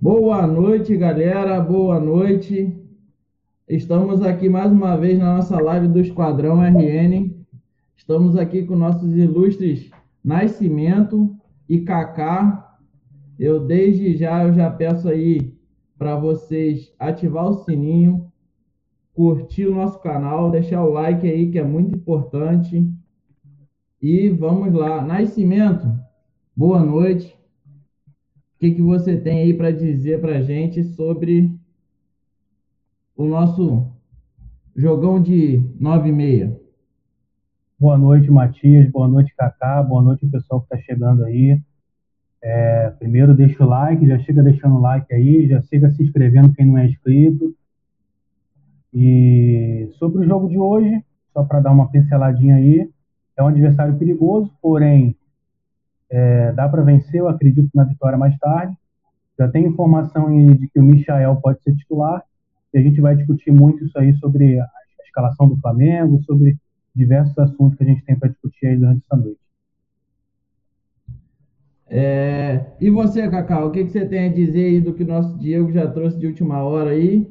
Boa noite, galera. Boa noite. Estamos aqui mais uma vez na nossa live do Esquadrão RN. Estamos aqui com nossos ilustres Nascimento e Kaká. Eu desde já eu já peço aí para vocês ativar o sininho, curtir o nosso canal, deixar o like aí que é muito importante. E vamos lá. Nascimento, boa noite. O que, que você tem aí para dizer para gente sobre o nosso jogão de 9 e meia? Boa noite, Matias. Boa noite, Cacá. Boa noite, pessoal que está chegando aí. É, primeiro, deixa o like, já chega deixando o like aí, já chega se inscrevendo quem não é inscrito. E sobre o jogo de hoje, só para dar uma pinceladinha aí, é um adversário perigoso, porém é, dá para vencer, eu acredito na vitória mais tarde. Já tem informação de que o Michael pode ser titular, e a gente vai discutir muito isso aí sobre a escalação do Flamengo, sobre diversos assuntos que a gente tem para discutir aí durante essa noite. É, e você, Cacau, o que, que, você tem a dizer aí do que o nosso Diego já trouxe de última hora aí?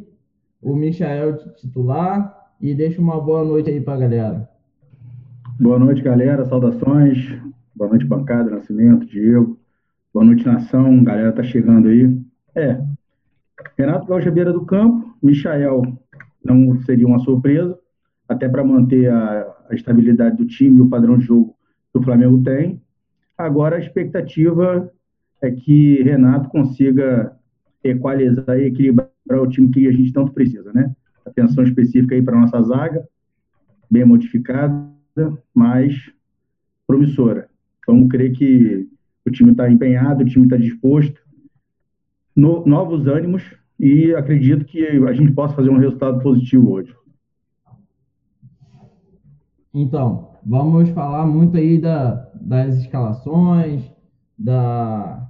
O Michael titular, e deixa uma boa noite aí para a galera. Boa noite, galera. Saudações. Boa noite, bancada, Nascimento, Diego. Boa noite, nação. Galera tá chegando aí. É. Renato Gaúcho beira do campo. Michael não seria uma surpresa, até para manter a, a, estabilidade do time e o padrão de jogo que o Flamengo tem. Agora a expectativa é que Renato consiga equalizar e equilibrar o time que a gente tanto precisa, né? Atenção específica aí para nossa zaga, bem modificada, mas promissora. Vamos crer que o time está empenhado, o time está disposto, no, novos ânimos e acredito que a gente possa fazer um resultado positivo hoje. Então, vamos falar muito aí da, das escalações, da,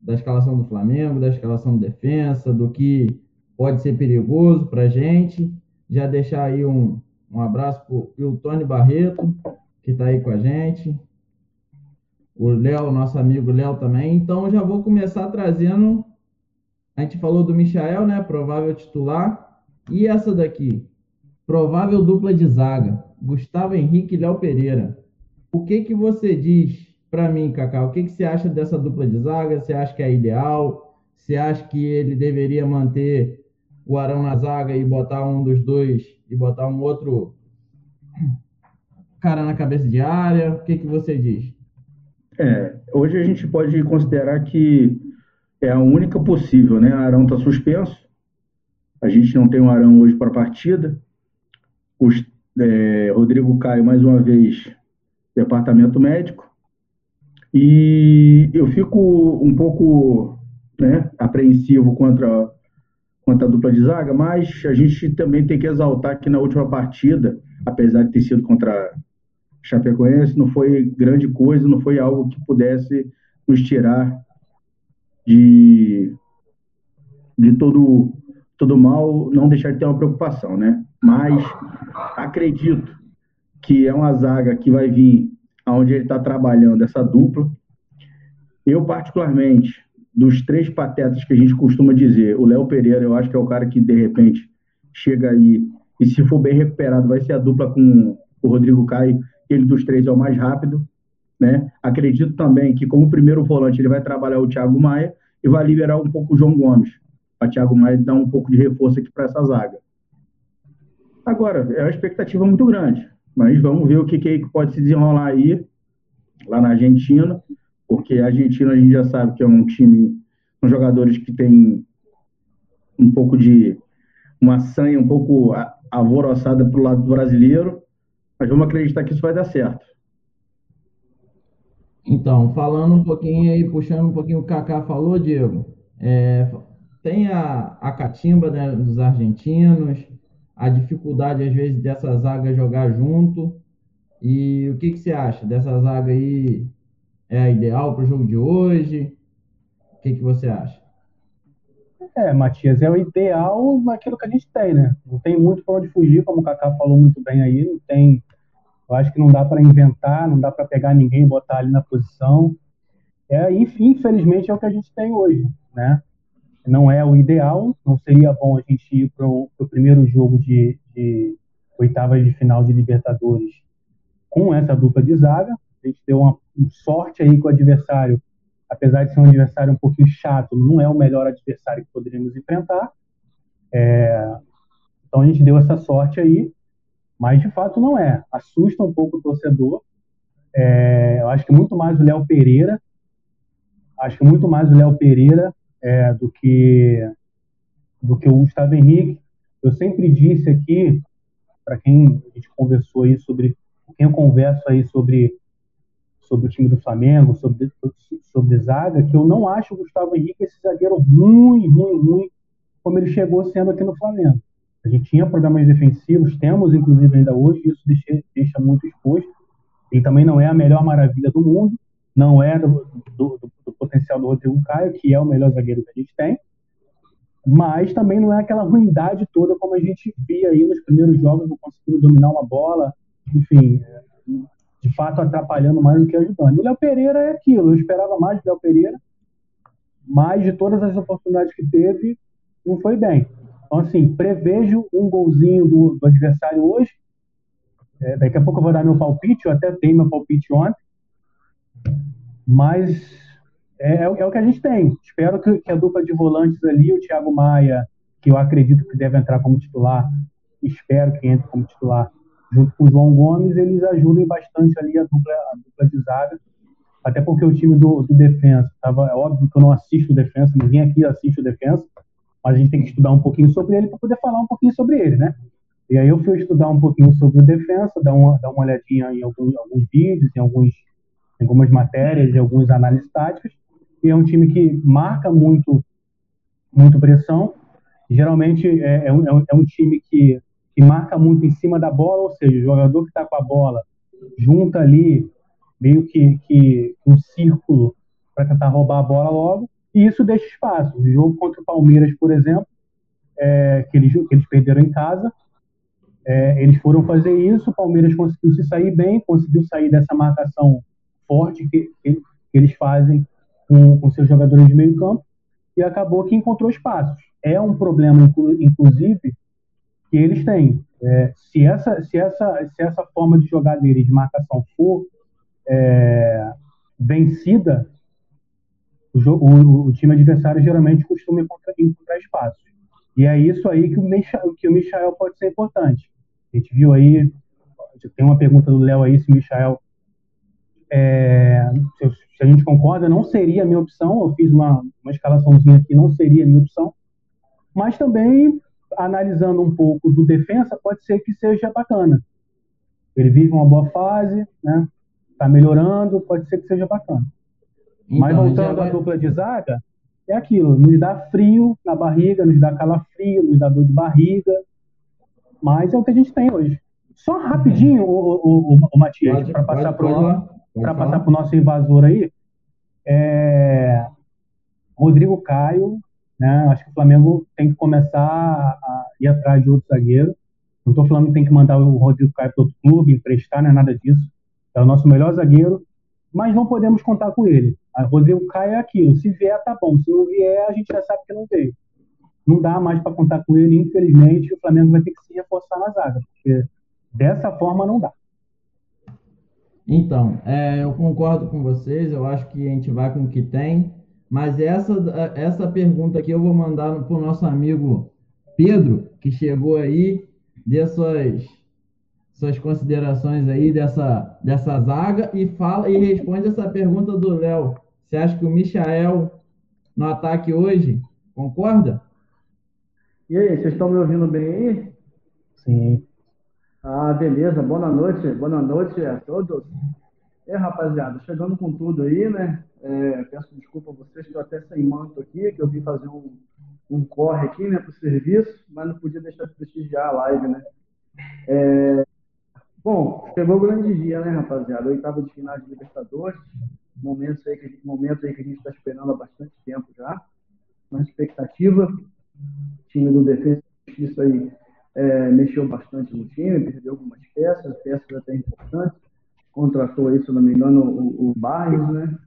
da escalação do Flamengo, da escalação de defesa, do que pode ser perigoso para a gente. Já deixar aí um, um abraço para o Tony Barreto, que está aí com a gente o Léo, nosso amigo Léo também. Então já vou começar trazendo. A gente falou do Michael, né? Provável titular. E essa daqui? Provável dupla de zaga. Gustavo Henrique e Léo Pereira. O que que você diz para mim, Cacá? O que que você acha dessa dupla de zaga? Você acha que é ideal? Você acha que ele deveria manter o Arão na zaga e botar um dos dois e botar um outro cara na cabeça de área? O que que você diz? É, hoje a gente pode considerar que é a única possível, né? Arão está suspenso, a gente não tem um Arão hoje para a partida. Os, é, Rodrigo Caio, mais uma vez, departamento médico. E eu fico um pouco né, apreensivo contra, contra a dupla de zaga, mas a gente também tem que exaltar que na última partida, apesar de ter sido contra Chapecoense não foi grande coisa, não foi algo que pudesse nos tirar de, de todo, todo mal, não deixar de ter uma preocupação, né? Mas acredito que é uma zaga que vai vir aonde ele está trabalhando, essa dupla. Eu, particularmente, dos três patetas que a gente costuma dizer, o Léo Pereira, eu acho que é o cara que, de repente, chega aí e, se for bem recuperado, vai ser a dupla com o Rodrigo Caio ele dos três é o mais rápido. Né? Acredito também que, como primeiro volante, ele vai trabalhar o Thiago Maia e vai liberar um pouco o João Gomes, para Thiago Maia dar um pouco de reforço aqui para essa zaga. Agora, é uma expectativa muito grande, mas vamos ver o que, que pode se desenrolar aí, lá na Argentina, porque a Argentina a gente já sabe que é um time com jogadores que tem um pouco de uma sanha um pouco alvoroçada para o lado brasileiro, mas vamos acreditar que isso vai dar certo. Então, falando um pouquinho aí, puxando um pouquinho o Kaká falou, Diego, é, tem a, a catimba né, dos argentinos, a dificuldade às vezes dessa zaga jogar junto. E o que, que você acha dessa zaga aí? É ideal para o jogo de hoje? O que, que você acha? É, Matias, é o ideal naquilo que a gente tem, né? Não tem muito para onde fugir, como o Kaká falou muito bem aí, não tem. Eu acho que não dá para inventar, não dá para pegar ninguém e botar ali na posição. É, infelizmente é o que a gente tem hoje, né? não é o ideal, não seria bom a gente ir para o primeiro jogo de, de oitavas de final de Libertadores com essa dupla de zaga. A gente deu uma sorte aí com o adversário, apesar de ser um adversário um pouquinho chato, não é o melhor adversário que poderíamos enfrentar. É, então a gente deu essa sorte aí, mas de fato não é. Assusta um pouco o torcedor. É, eu acho que muito mais o Léo Pereira, acho que muito mais o Léo Pereira é, do que do que o Gustavo Henrique. Eu sempre disse aqui para quem a gente conversou aí sobre quem eu converso aí sobre sobre o time do Flamengo, sobre sobre zaga, que eu não acho o Gustavo Henrique esse zagueiro ruim, ruim, ruim, como ele chegou sendo aqui no Flamengo. A gente tinha problemas defensivos, temos inclusive ainda hoje, isso deixa, deixa muito exposto. Ele também não é a melhor maravilha do mundo, não é do, do, do, potencial do Rodrigo Caio, que é o melhor zagueiro que a gente tem, mas também não é aquela ruindade toda como a gente via aí nos primeiros jogos, não conseguindo dominar uma bola, enfim, de fato atrapalhando mais do que ajudando. E o Léo Pereira é aquilo, eu esperava mais do Léo Pereira, mas de todas as oportunidades que teve, não foi bem. Então, assim, prevejo um golzinho do, do adversário hoje. É, daqui a pouco eu vou dar meu palpite, eu até dei meu palpite ontem. Mas é, é, é o que a gente tem. Espero que, que, a dupla de volantes ali, o Thiago Maia, que eu acredito que deve entrar como titular, espero que entre como titular, junto com o João Gomes, eles ajudem bastante ali a dupla, a dupla de zaga. Até porque o time do, do Defensa, tava, é óbvio que eu não assisto o Defensa, ninguém aqui assiste o Defensa, mas a gente tem que estudar um pouquinho sobre ele para poder falar um pouquinho sobre ele, né? E aí eu fui estudar um pouquinho sobre o Defensa, dar uma, dar uma olhadinha em alguns, alguns vídeos, em alguns em algumas matérias e algumas análises táticas, e é um time que marca muito, muito pressão. Geralmente é, é, um, é um é time que, que marca muito em cima da bola, ou seja, o jogador que está com a bola junta ali meio que, que um círculo para tentar roubar a bola logo, e isso deixa espaço. No jogo contra o Palmeiras, por exemplo, é, que, eles, que eles perderam em casa, é, eles foram fazer isso, o Palmeiras conseguiu se sair bem, conseguiu sair dessa marcação forte que, que eles fazem com, com, seus jogadores de meio campo e acabou que encontrou espaços. É um problema, inclusive, que eles têm. É, se, essa, se, essa, se essa forma de jogar deles de marcação for é, vencida, o, o, o, time adversário geralmente costuma encontrar, encontrar espaços. E é isso aí que o, Michael, que o Michael pode ser importante. A gente viu aí, tem uma pergunta do Léo aí se o Michael é, se a gente concorda, não seria a minha opção. Eu fiz uma, uma escalaçãozinha aqui, não seria a minha opção. Mas também, analisando um pouco do defensa, pode ser que seja bacana. Ele vive uma boa fase, né? Tá melhorando, pode ser que seja bacana. Então, Mas voltando vai... à dupla de zaga, é aquilo, nos dá frio na barriga, nos dá calafrio, nos dá dor de barriga. Mas é o que a gente tem hoje. Só rapidinho, é. o, o, o, o Matias, para passar para o para passar para o nosso invasor aí, é... Rodrigo Caio, né? Acho que o Flamengo tem que começar a ir atrás de outro zagueiro. Não estou falando que tem que mandar o Rodrigo Caio para outro clube, emprestar, não é nada disso. É o nosso melhor zagueiro, mas não podemos contar com ele. O Rodrigo Caio é aquilo. Se vier, tá bom. Se não vier, a gente já sabe que não veio. Não dá mais para contar com ele, infelizmente. O Flamengo vai ter que se reforçar na zaga, porque dessa forma não dá. Então, é, eu concordo com vocês, eu acho que a gente vai com o que tem, mas essa, essa pergunta aqui eu vou mandar para o nosso amigo Pedro, que chegou aí, dê suas, suas considerações aí dessa, dessa zaga e fala e responde essa pergunta do Léo. Você acha que o Michael no ataque hoje concorda? E aí, vocês estão me ouvindo bem aí? Sim. Ah, beleza. Boa noite. Boa noite a todos. É, rapaziada, chegando com tudo aí, né? É, peço desculpa a vocês, estou até sem manto aqui, que eu vim fazer um, um corre aqui, né, para o serviço, mas não podia deixar de prestigiar a live, né? É, bom, chegou o grande dia, né, rapaziada? Oitava de final de Libertadores, momento aí que, momento aí que a gente está esperando há bastante tempo já, uma expectativa, time do Defesa isso aí é, mexeu bastante no time, perdeu algumas peças, peças até importantes. Contratou aí, se não me engano, o, o Barres, né?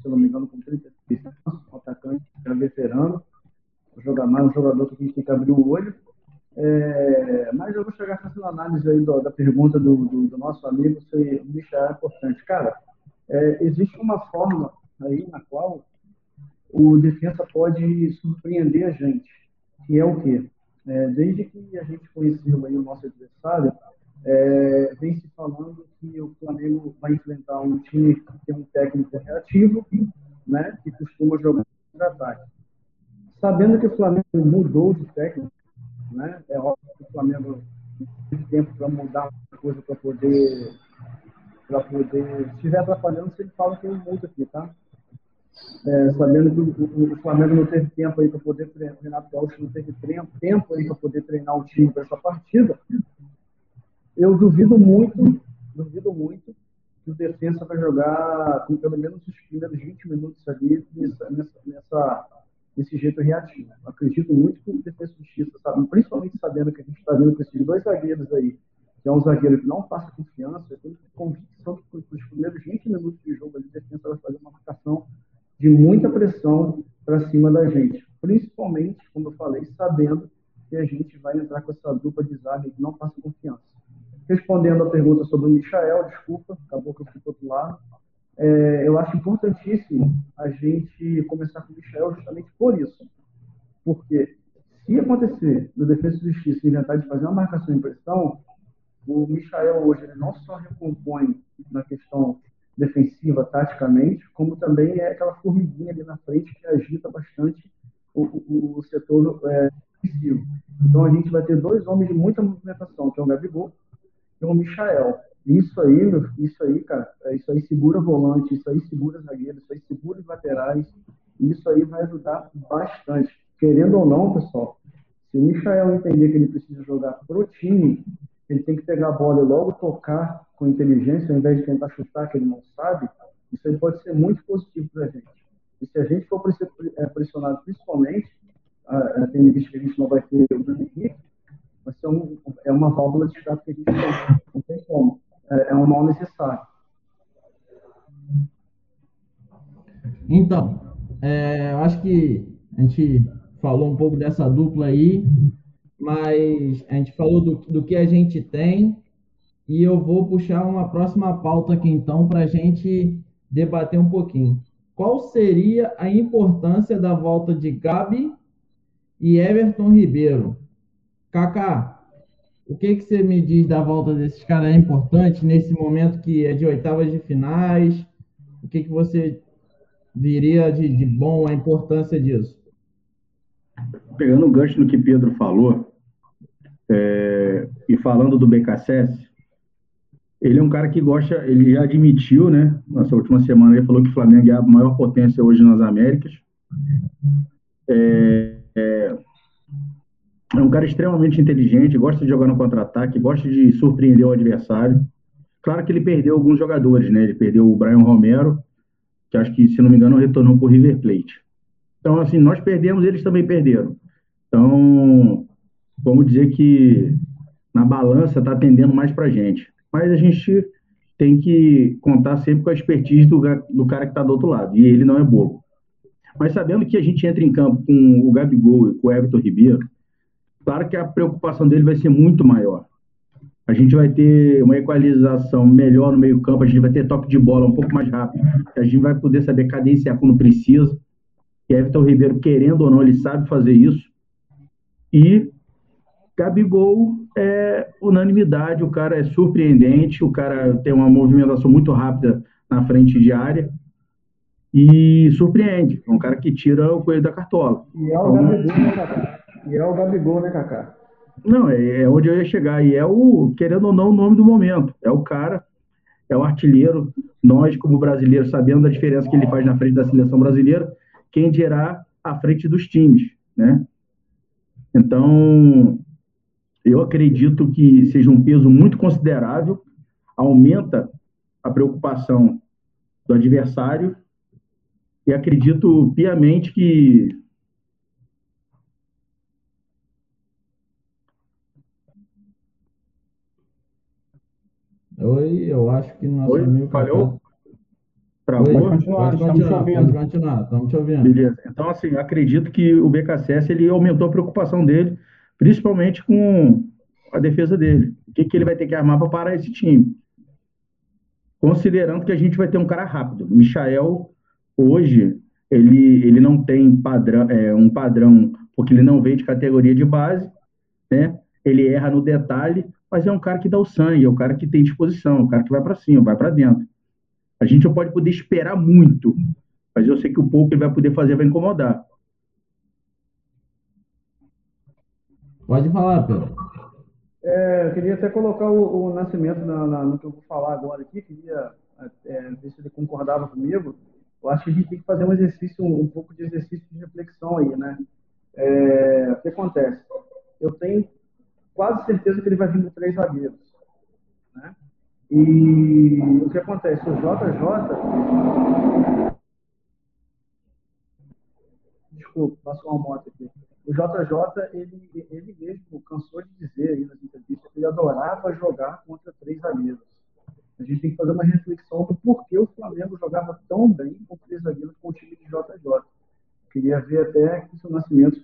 Se não me engano, com 36 anos, um atacante já veterano. jogar mais um jogador que a gente tem que abrir o olho. É, mas eu vou chegar fazendo análise aí do, da pergunta do, do, do, nosso amigo se o Michel é importante. Cara, é, existe uma forma aí na qual o defesa pode surpreender a gente, que é o quê? É, desde que a gente conheceu aí o nosso adversário, é, vem se falando que o Flamengo vai enfrentar um time que tem um técnico reativo, né, que costuma jogar contra-ataque. Sabendo que o Flamengo mudou de técnico, né, é óbvio que o Flamengo tem tempo para mudar uma coisa para poder para poder se estiver atrapalhando, ele fala que eu mudo aqui, tá? É, sabendo que o, Flamengo não teve tempo aí para poder treinar, o não teve tempo aí para poder treinar o time para essa partida, eu duvido muito, duvido muito que o defesa vai jogar com pelo menos os primeiros 20 minutos ali nessa, nessa, jeito reativo. Acredito muito que o defesa de justiça, sabe? principalmente sabendo que a gente está vendo com esses dois zagueiros aí, que é um zagueiro que não passa confiança, eu tenho convicção que nos primeiros 20 minutos de jogo ali, a defesa vai fazer uma marcação de muita pressão para cima da gente. Principalmente, como eu falei, sabendo que a gente vai entrar com essa dupla de zaga que não passa confiança. Respondendo a pergunta sobre o Michael, desculpa, acabou que eu fui para outro lado. É, eu acho importantíssimo a gente começar com o Michel justamente por isso. Porque se acontecer do Defesa de Justiça inventar de fazer uma marcação em pressão, o Michael hoje ele não só recompõe na questão defensiva, taticamente, como também é aquela formiguinha ali na frente que agita bastante o, o, o setor é, defensivo. Então a gente vai ter dois homens de muita movimentação, que é o Gabigol e o Michael. Isso aí, isso aí, cara, isso aí segura volante, isso aí segura zagueiro, isso aí segura os laterais, isso aí vai ajudar bastante. Querendo ou não, pessoal, se o Michael entender que ele precisa jogar pro time, ele tem que pegar a bola e logo tocar com inteligência, ao invés de tentar chutar que ele não sabe, isso aí pode ser muito positivo para a gente. E se a gente for é, pressionado, principalmente, tendo visto que a gente não vai ter o Bruno Henrique, vai ser um, é uma válvula de escape que a gente. Não tem como. É, é um mal necessário. Então, é, eu acho que a gente falou um pouco dessa dupla aí, mas a gente falou do, do que a gente tem e eu vou puxar uma próxima pauta aqui então para a gente debater um pouquinho. Qual seria a importância da volta de Gabi e Everton Ribeiro? Kaká, o que, que você me diz da volta desses caras? É importante nesse momento que é de oitavas de finais? O que, que você diria de, de bom a importância disso? Pegando o gancho no que Pedro falou, é, e falando do BKSS, ele é um cara que gosta, ele já admitiu, né? Nessa última semana ele falou que o Flamengo é a maior potência hoje nas Américas. É, é, é um cara extremamente inteligente, gosta de jogar no contra-ataque, gosta de surpreender o adversário. Claro que ele perdeu alguns jogadores, né? Ele perdeu o Brian Romero, que acho que, se não me engano, retornou para o River Plate. Então, assim, nós perdemos, eles também perderam. Então, vamos dizer que na balança está atendendo mais para a gente mas a gente tem que contar sempre com a expertise do, do cara que está do outro lado, e ele não é bobo. Mas sabendo que a gente entra em campo com o Gabigol e com o Everton Ribeiro, claro que a preocupação dele vai ser muito maior. A gente vai ter uma equalização melhor no meio-campo, a gente vai ter toque de bola um pouco mais rápido, a gente vai poder saber cadenciar quando precisa. E Everton Ribeiro, querendo ou não, ele sabe fazer isso. E Gabigol é unanimidade, o cara é surpreendente, o cara tem uma movimentação muito rápida na frente de área e surpreende. É um cara que tira o coelho da cartola. E é o Gabigol, né? E é o Gabigol, né, Cacá? Não, é, é onde eu ia chegar. E é o, querendo ou não, o nome do momento. É o cara, é o artilheiro. Nós, como brasileiros, sabendo da diferença que ele faz na frente da seleção brasileira, quem dirá à frente dos times, né? Então, eu acredito que seja um peso muito considerável, aumenta a preocupação do adversário e acredito piamente que Oi, eu acho que nosso Oi, amigo falhou? Travou? Pode continuar, pode continuar, pode continuar, estamos te ouvindo. Beleza. Então, assim, acredito que o BKSS ele aumentou a preocupação dele, principalmente com a defesa dele. O que, que ele vai ter que armar para parar esse time? Considerando que a gente vai ter um cara rápido. Michael, hoje, ele, ele não tem padrão, é, um padrão, porque ele não veio de categoria de base, né? Ele erra no detalhe, mas é um cara que dá o sangue, é um cara que tem disposição, é um cara que vai para cima, vai para dentro. A gente não pode poder esperar muito, mas eu sei que o pouco que ele vai poder fazer vai incomodar. Pode falar, Pedro. É, eu queria até colocar o, o Nascimento na, na, no que eu vou falar agora aqui, queria é, ver se ele concordava comigo. Eu acho que a gente tem que fazer um exercício, um, um pouco de exercício de reflexão aí, né? É, o que acontece? Eu tenho quase certeza que ele vai vir com três zagueiros, né? E o que acontece? O JJ. Desculpa, passou uma moto aqui. O JJ, ele, ele mesmo cansou de dizer aí nas entrevistas que ele adorava jogar contra três zagueiros. A gente tem que fazer uma reflexão do porquê o Flamengo jogava tão bem com três zagueiros com o time de JJ. Queria ver até que o seu Nascimento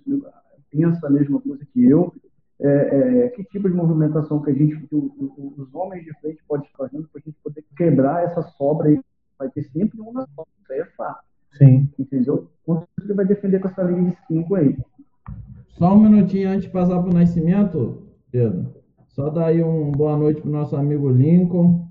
pensa a mesma coisa que eu, é, é, que tipo de movimentação que a gente, que os homens de frente podem estar fazendo para a gente poder quebrar essa sobra aí. Vai ter sempre uma sobra, isso aí é fato. Sim. Entendeu? Quanto ele vai defender com essa linha de cinco aí? Só um minutinho antes de passar para o Nascimento, Pedro. Só dar aí um boa noite para o nosso amigo Lincoln,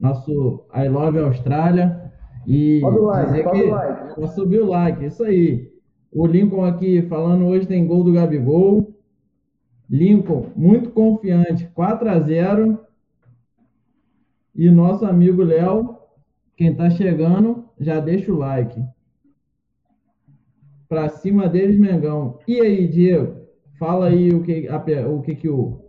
nosso I Love Austrália. E o like, dizer que like. subir o like, isso aí. O Lincoln aqui falando hoje tem gol do Gabigol. Lincoln, muito confiante, 4 a 0 E nosso amigo Léo, quem está chegando, já deixa o like. Para cima deles, Mengão. E aí, Diego? Fala aí o que, a, o, que, que o,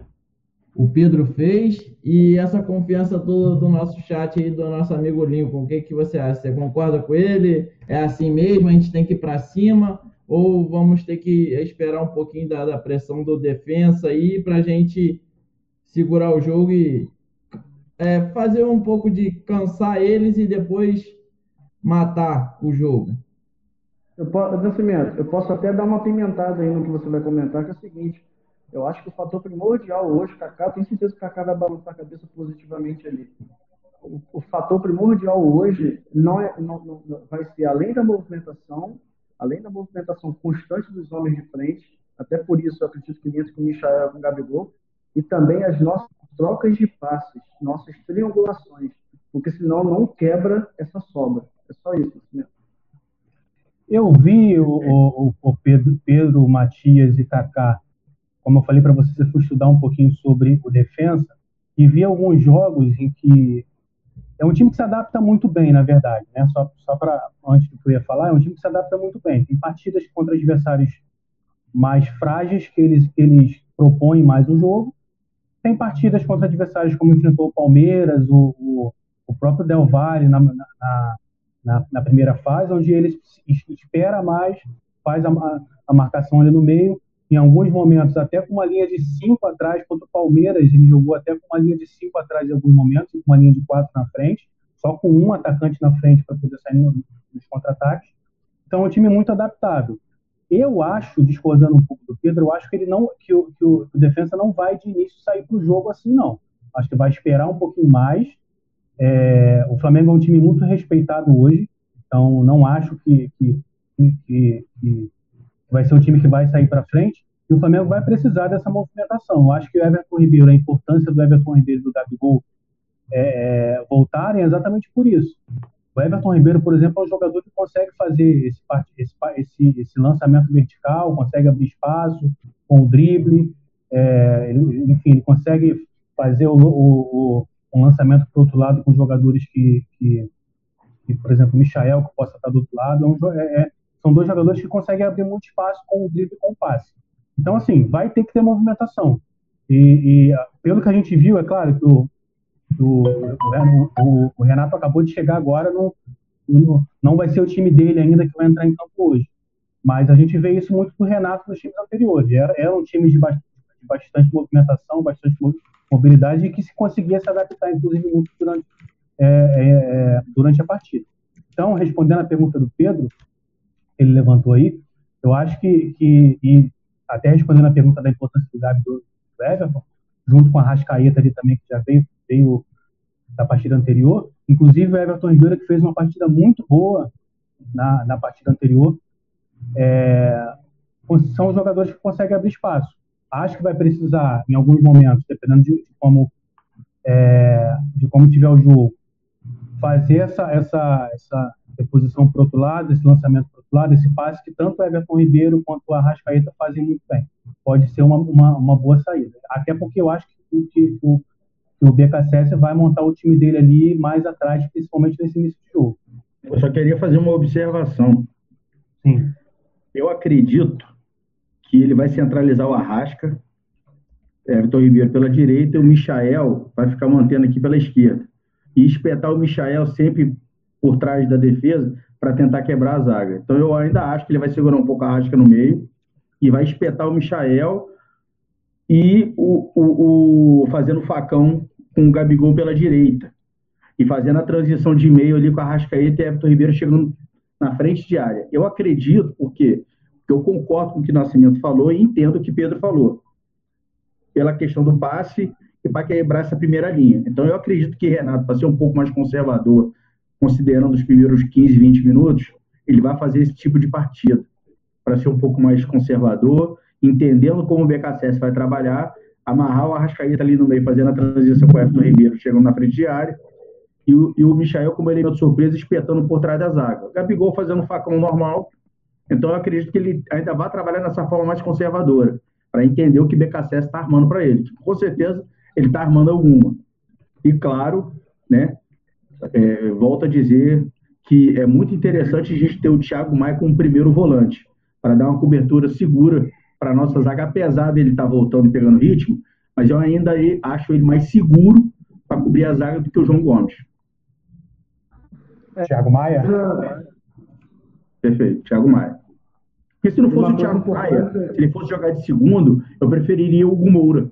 o Pedro fez e essa confiança toda do nosso chat aí, do nosso amigo Lincoln. O que, que você acha? Você concorda com ele? É assim mesmo? A gente tem que ir para cima? Ou vamos ter que esperar um pouquinho da, da pressão do defensa aí para a gente segurar o jogo e é, fazer um pouco de cansar eles e depois matar o jogo. Eu posso, Nascimento, eu posso até dar uma pimentada aí no que você vai comentar, que é o seguinte, eu acho que o fator primordial hoje, Kaká, tenho certeza que o Kaká vai balançar a cabeça positivamente ali. O, o fator primordial hoje não é, não, não, vai ser além da movimentação, além da movimentação constante dos homens de frente, até por isso eu acredito que entre com Michael com Gabigol, e também as nossas trocas de passes, nossas triangulações, porque senão não quebra essa sobra. É só isso. Né? Eu vi o, o, o Pedro, Pedro, Matias e Kaká, como eu falei para vocês, eu fui estudar um pouquinho sobre o defensa e vi alguns jogos em que é um time que se adapta muito bem, na verdade, né? Só, só para antes do que eu ia falar, é um time que se adapta muito bem. Tem partidas contra adversários mais frágeis que eles que eles propõem mais o jogo. Tem partidas contra adversários como enfrentou o Palmeiras, o, o, o próprio Del Valle na, na, na, na, primeira fase, onde eles espera mais, faz a, a marcação ali no meio em alguns momentos, até com uma linha de cinco atrás contra o Palmeiras, ele jogou até com uma linha de cinco atrás em alguns momentos, com uma linha de quatro na frente, só com um atacante na frente para poder sair nos contra-ataques. Então, é um time muito adaptável. Eu acho, discordando um pouco do Pedro, eu acho que ele não, que o, que o, que o defensa não vai de início sair para o jogo assim, não. Acho que vai esperar um pouquinho mais. É, o Flamengo é um time muito respeitado hoje, então não acho que, que, que, que vai ser um time que vai sair para frente, e o Flamengo vai precisar dessa movimentação. Eu acho que o Everton Ribeiro, a importância do Everton Ribeiro e do Gabigol é, é, voltarem é exatamente por isso. O Everton Ribeiro, por exemplo, é um jogador que consegue fazer esse, esse, esse lançamento vertical, consegue abrir espaço com o drible, é, ele, enfim, ele consegue fazer o, o, o um lançamento para o outro lado com jogadores que, que, que, por exemplo, o Michael, que possa estar do outro lado. É, um, é, é são dois jogadores que conseguem abrir muito espaço com o drible e com o passe. Então, assim, vai ter que ter movimentação. E, e pelo que a gente viu, é claro que o, o, o, o Renato acabou de chegar agora, no, no, não vai ser o time dele ainda que vai entrar em campo hoje. Mas a gente vê isso muito do Renato nos times anteriores. Era, era um time de bastante, de bastante movimentação, bastante mobilidade e que se conseguia se adaptar, inclusive, muito durante, é, é, é durante a partida. Então, respondendo a pergunta do Pedro, ele levantou aí, eu acho que, que e até respondendo a pergunta da importância do Gabi do, Everton, junto com a Rascaeta ali também, que já veio, veio da partida anterior, inclusive o Everton Ribeiro que fez uma partida muito boa na, na partida anterior, é, são os jogadores que conseguem abrir espaço. Acho que vai precisar, em alguns momentos, dependendo de, de como é, de como tiver o jogo, fazer essa, essa, essa reposição para outro lado, esse lançamento para o outro lado, esse passe que tanto o Everton Ribeiro quanto o Arrascaeta fazem muito bem. Pode ser uma, uma, uma boa saída. Até porque eu acho que, que, o, que o BKSS vai montar o time dele ali mais atrás, principalmente nesse início de jogo. Eu só queria fazer uma observação. Sim. Eu acredito que ele vai centralizar o Arrasca, Everton Ribeiro pela direita e o Michael vai ficar mantendo aqui pela esquerda. E espetar o Michael sempre por trás da defesa para tentar quebrar a zaga. Então eu ainda acho que ele vai segurar um pouco a Arrasca no meio e vai espetar o Michael e o, o, o fazendo facão com o Gabigol pela direita e fazendo a transição de meio ali com a Rascaeta e Everton Ribeiro chegando na frente de área. Eu acredito, porque eu concordo com o que Nascimento falou e entendo o que Pedro falou, pela questão do passe e para quebrar essa primeira linha. Então eu acredito que Renato, para ser um pouco mais conservador, considerando os primeiros 15, 20 minutos, ele vai fazer esse tipo de partida, para ser um pouco mais conservador, entendendo como o BKSS vai trabalhar, amarrar o Arrascaeta ali no meio, fazendo a transição com o Everton Ribeiro, chegando na frente de área, e o, e o Michael como elemento surpresa, espetando por trás da zaga. Gabigol fazendo facão normal. Então eu acredito que ele ainda vai trabalhar nessa forma mais conservadora, para entender o que o BKSS está armando para ele. Com certeza ele está armando alguma. E claro, né, é, volto a dizer que é muito interessante a gente ter o Thiago Maia como primeiro volante, para dar uma cobertura segura para a nossa zaga, apesar dele estar tá voltando e pegando ritmo, mas eu ainda acho ele mais seguro para cobrir a zaga do que o João Gomes. É. Thiago Maia? Perfeito, Thiago Maia. Porque se não fosse o Thiago Maia, se ele fosse jogar de segundo, eu preferiria o Hugo Moura,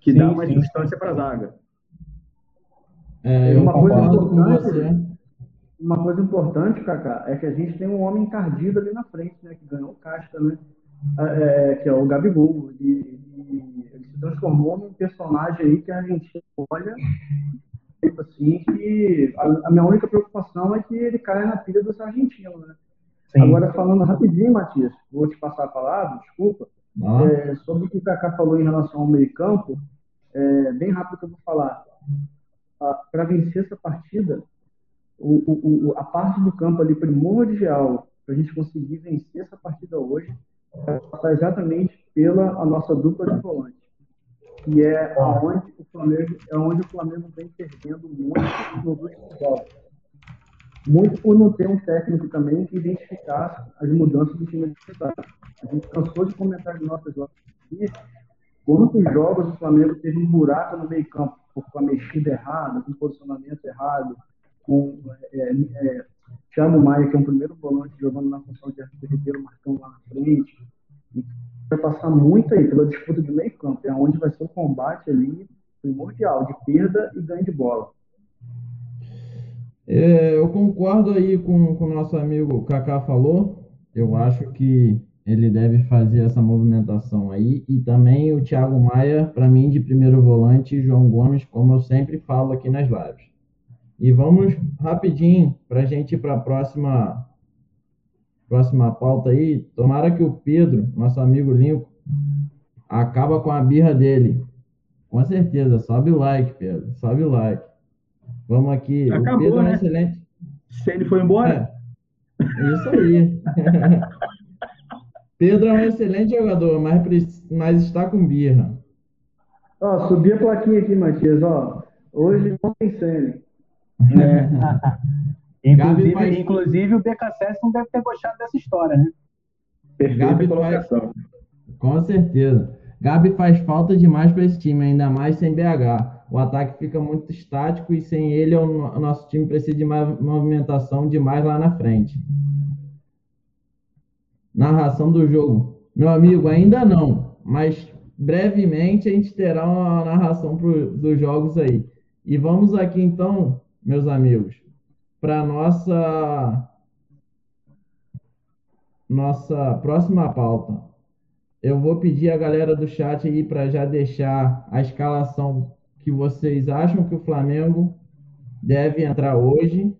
que sim, dá mais sim. distância para a zaga. É, eu uma coisa importante, Uma coisa importante, Kaká, é que a gente tem um homem encardido ali na frente, né? Que ganhou o Casta, né? É, é que é o Gabigol. Ele, ele, se transformou num personagem aí que a gente olha Tipo assim, que a, a, minha única preocupação é que ele caia na pilha dos argentinos, né? Sim. Agora, falando rapidinho, Matias, vou te passar a palavra, desculpa, ah. é, sobre o que o Kaká falou em relação ao meio campo, é, bem rápido que eu vou falar. Para vencer essa partida, o, o, a parte do campo ali primordial para a gente conseguir vencer essa partida hoje passar exatamente pela a nossa dupla de volante que é aonde o Flamengo é onde o Flamengo vem perdendo muito nos últimos jogos. Muito por não ter um técnico também que identificasse as mudanças do time adversário. A gente cansou de comentar nos nossos jogos aqui quantos jogos o Flamengo teve um buraco no meio campo com a mexida errada, com posicionamento errado, com é, é, Thiago Maia, que é um primeiro volante jogando na função de Arthur Ribeiro marcando lá na frente, vai passar muito aí pela disputa de meio campo, é onde vai ser o combate ali primordial, de perda e ganho de bola. É, eu concordo aí com o nosso amigo Kaká falou. Eu acho que ele deve fazer essa movimentação aí. E também o Thiago Maia, para mim, de primeiro volante, e João Gomes, como eu sempre falo aqui nas lives. E vamos rapidinho para a gente ir para a próxima próxima pauta aí. Tomara que o Pedro, nosso amigo Lincoln, acaba com a birra dele. Com certeza. Sobe o like, Pedro. Sobe o like. Vamos aqui. Acabou, o Pedro é né? excelente. Se ele foi embora? É. Isso aí. Pedro é um excelente jogador, mas, mas está com birra. Ó, subi a plaquinha aqui, Matias. Ó, hoje não tem Sene. É. Inclusive, faz... inclusive o BKSS não deve ter gostado dessa história, né? Gabi faz... Com certeza. Gabi faz falta demais para esse time, ainda mais sem BH. O ataque fica muito estático e sem ele o nosso time precisa de mais movimentação demais lá na frente. Narração do jogo. Meu amigo, ainda não, mas brevemente a gente terá uma narração pro, dos jogos aí. E vamos aqui então, meus amigos, para nossa nossa próxima pauta. Eu vou pedir a galera do chat aí para já deixar a escalação que vocês acham que o Flamengo deve entrar hoje.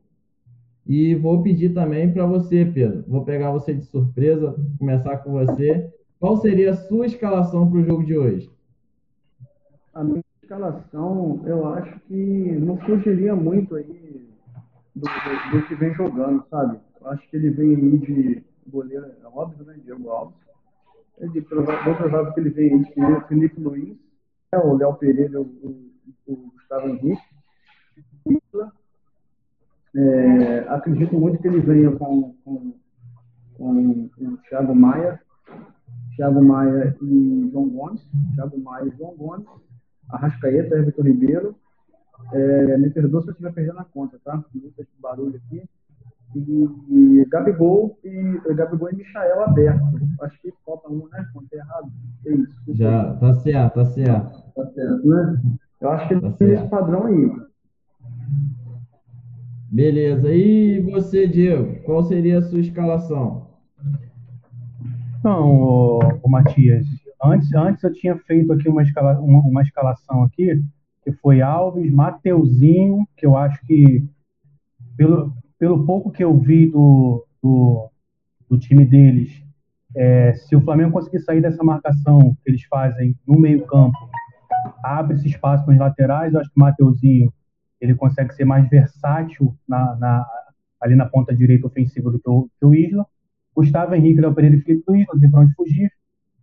E vou pedir também para você, Pedro. Vou pegar você de surpresa, começar com você. Qual seria a sua escalação para o jogo de hoje? A minha escalação, eu acho que não fugiria muito aí do, do, do que vem jogando, sabe? Eu acho que ele vem aí de goleiro, é óbvio, né? Diego Alves. É de provável, que ele vem aí de Felipe Luiz, é, o Léo Pereira, o, o Gustavo Henrique. É, acredito muito que ele venha com, com, com, o Thiago Maia, Thiago Maia e João Gomes, Thiago Maia e João Gomes, Arrascaeta, Everton Ribeiro. É, me perdoa se eu estiver perdendo a conta, tá? Muito barulho aqui. E, e Gabigol e Gabigol e Michael aberto. Acho que falta um, né? Contei errado. É isso. Já, tá certo, tá certo. Tá certo, né? Eu acho que ele tá tem esse padrão aí. Beleza. E você, Diego, qual seria a sua escalação? Então, o, o Matias, antes, antes eu tinha feito aqui uma, escala, uma, uma escalação aqui, que foi Alves, Mateuzinho, que eu acho que, pelo, pelo pouco que eu vi do, do, do time deles, é, se o Flamengo conseguir sair dessa marcação que eles fazem no meio campo, abre esse espaço nos laterais, eu acho que o Mateuzinho ele consegue ser mais versátil na, na, ali na ponta direita ofensiva do que o, que o Isla. Gustavo Henrique, Léo Pereira e Felipe Luiz, não tem para onde fugir.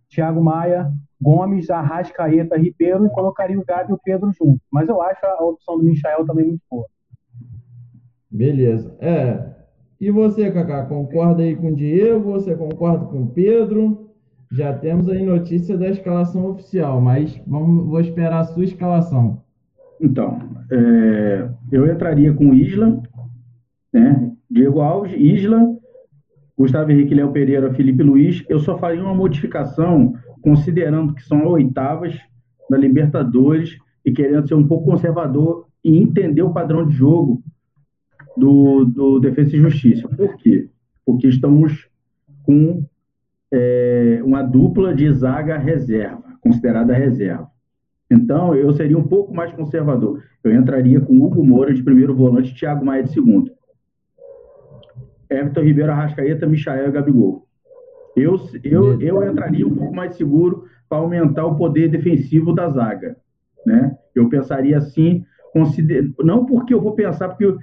Thiago Maia, Gomes, Arrascaeta, Ribeiro e colocaria o Gabi e o Pedro junto. Mas eu acho a opção do Michael também muito boa. Beleza. É. E você, Kaká, concorda aí com o Diego? Você concorda com o Pedro? Já temos aí notícia da escalação oficial, mas vamos, vou esperar a sua escalação. Então, é, eu entraria com Isla, né? Diego Alves, Isla, Gustavo Henrique, Léo Pereira, Felipe Luiz. Eu só faria uma modificação, considerando que são oitavas da Libertadores e querendo ser um pouco conservador e entender o padrão de jogo do, do Defesa e Justiça. Por quê? Porque estamos com é, uma dupla de zaga reserva, considerada reserva. Então, eu seria um pouco mais conservador. Eu entraria com Hugo Moura de primeiro volante e Thiago Maia de segundo. Everton Ribeiro, Arrascaeta, Michael e Gabigol. Eu, eu, eu entraria um pouco mais seguro para aumentar o poder defensivo da zaga. Né? Eu pensaria assim, consider... não porque eu vou pensar, porque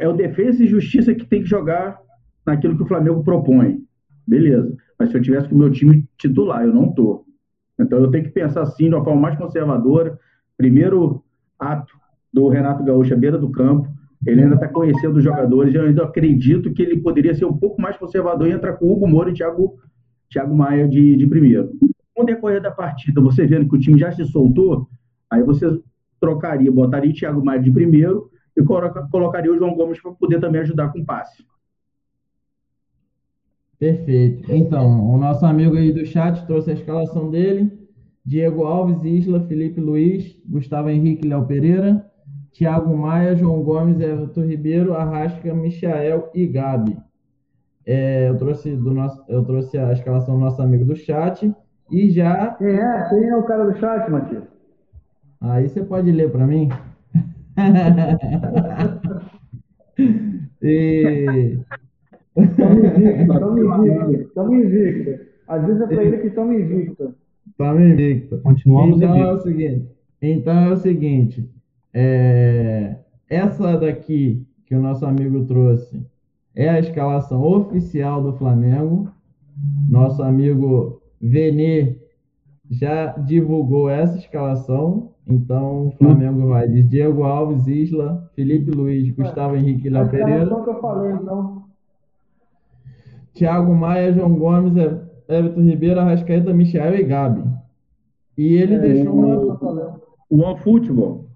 é o defesa e justiça que tem que jogar naquilo que o Flamengo propõe. Beleza. Mas se eu tivesse com o meu time titular, eu não estou. Então eu tenho que pensar assim, de uma forma mais conservadora. Primeiro ato do Renato Gaúcho à beira do campo, ele ainda está conhecendo os jogadores, eu ainda acredito que ele poderia ser um pouco mais conservador e entrar com o Hugo Moura e Thiago, Thiago Maia de, de primeiro. Com o decorrer da partida, você vendo que o time já se soltou, aí você trocaria, botaria o Thiago Maia de primeiro e colocaria o João Gomes para poder também ajudar com passe. Perfeito. Então, o nosso amigo aí do chat trouxe a escalação dele. Diego Alves, Isla, Felipe Luiz, Gustavo Henrique, Léo Pereira, Thiago Maia, João Gomes, Everton Ribeiro, Arrasca, Michael e Gabi. É, eu, trouxe do nosso, eu trouxe a escalação do nosso amigo do chat e já. Quem é? Quem é o cara do chat, Matias? Aí você pode ler para mim. e Tamo invicto, tamo invicto, tamo invicto. Avisa pra ele que tamo invicto. Tamo invicto. Continuamos então invicto. é o seguinte. Então é o seguinte. É, essa daqui que o nosso amigo trouxe é a escalação oficial do Flamengo. Nosso amigo Venê já divulgou essa escalação. Então o Flamengo vai de Diego Alves, Isla, Felipe Luiz, Gustavo Henrique e Léo Pereira. Escalação que eu falei, então. Thiago Maia, João Gomes, Everton Ribeiro, Arrascaeta, Michel e Gabi. E ele É, deixou uma. O OneFootball,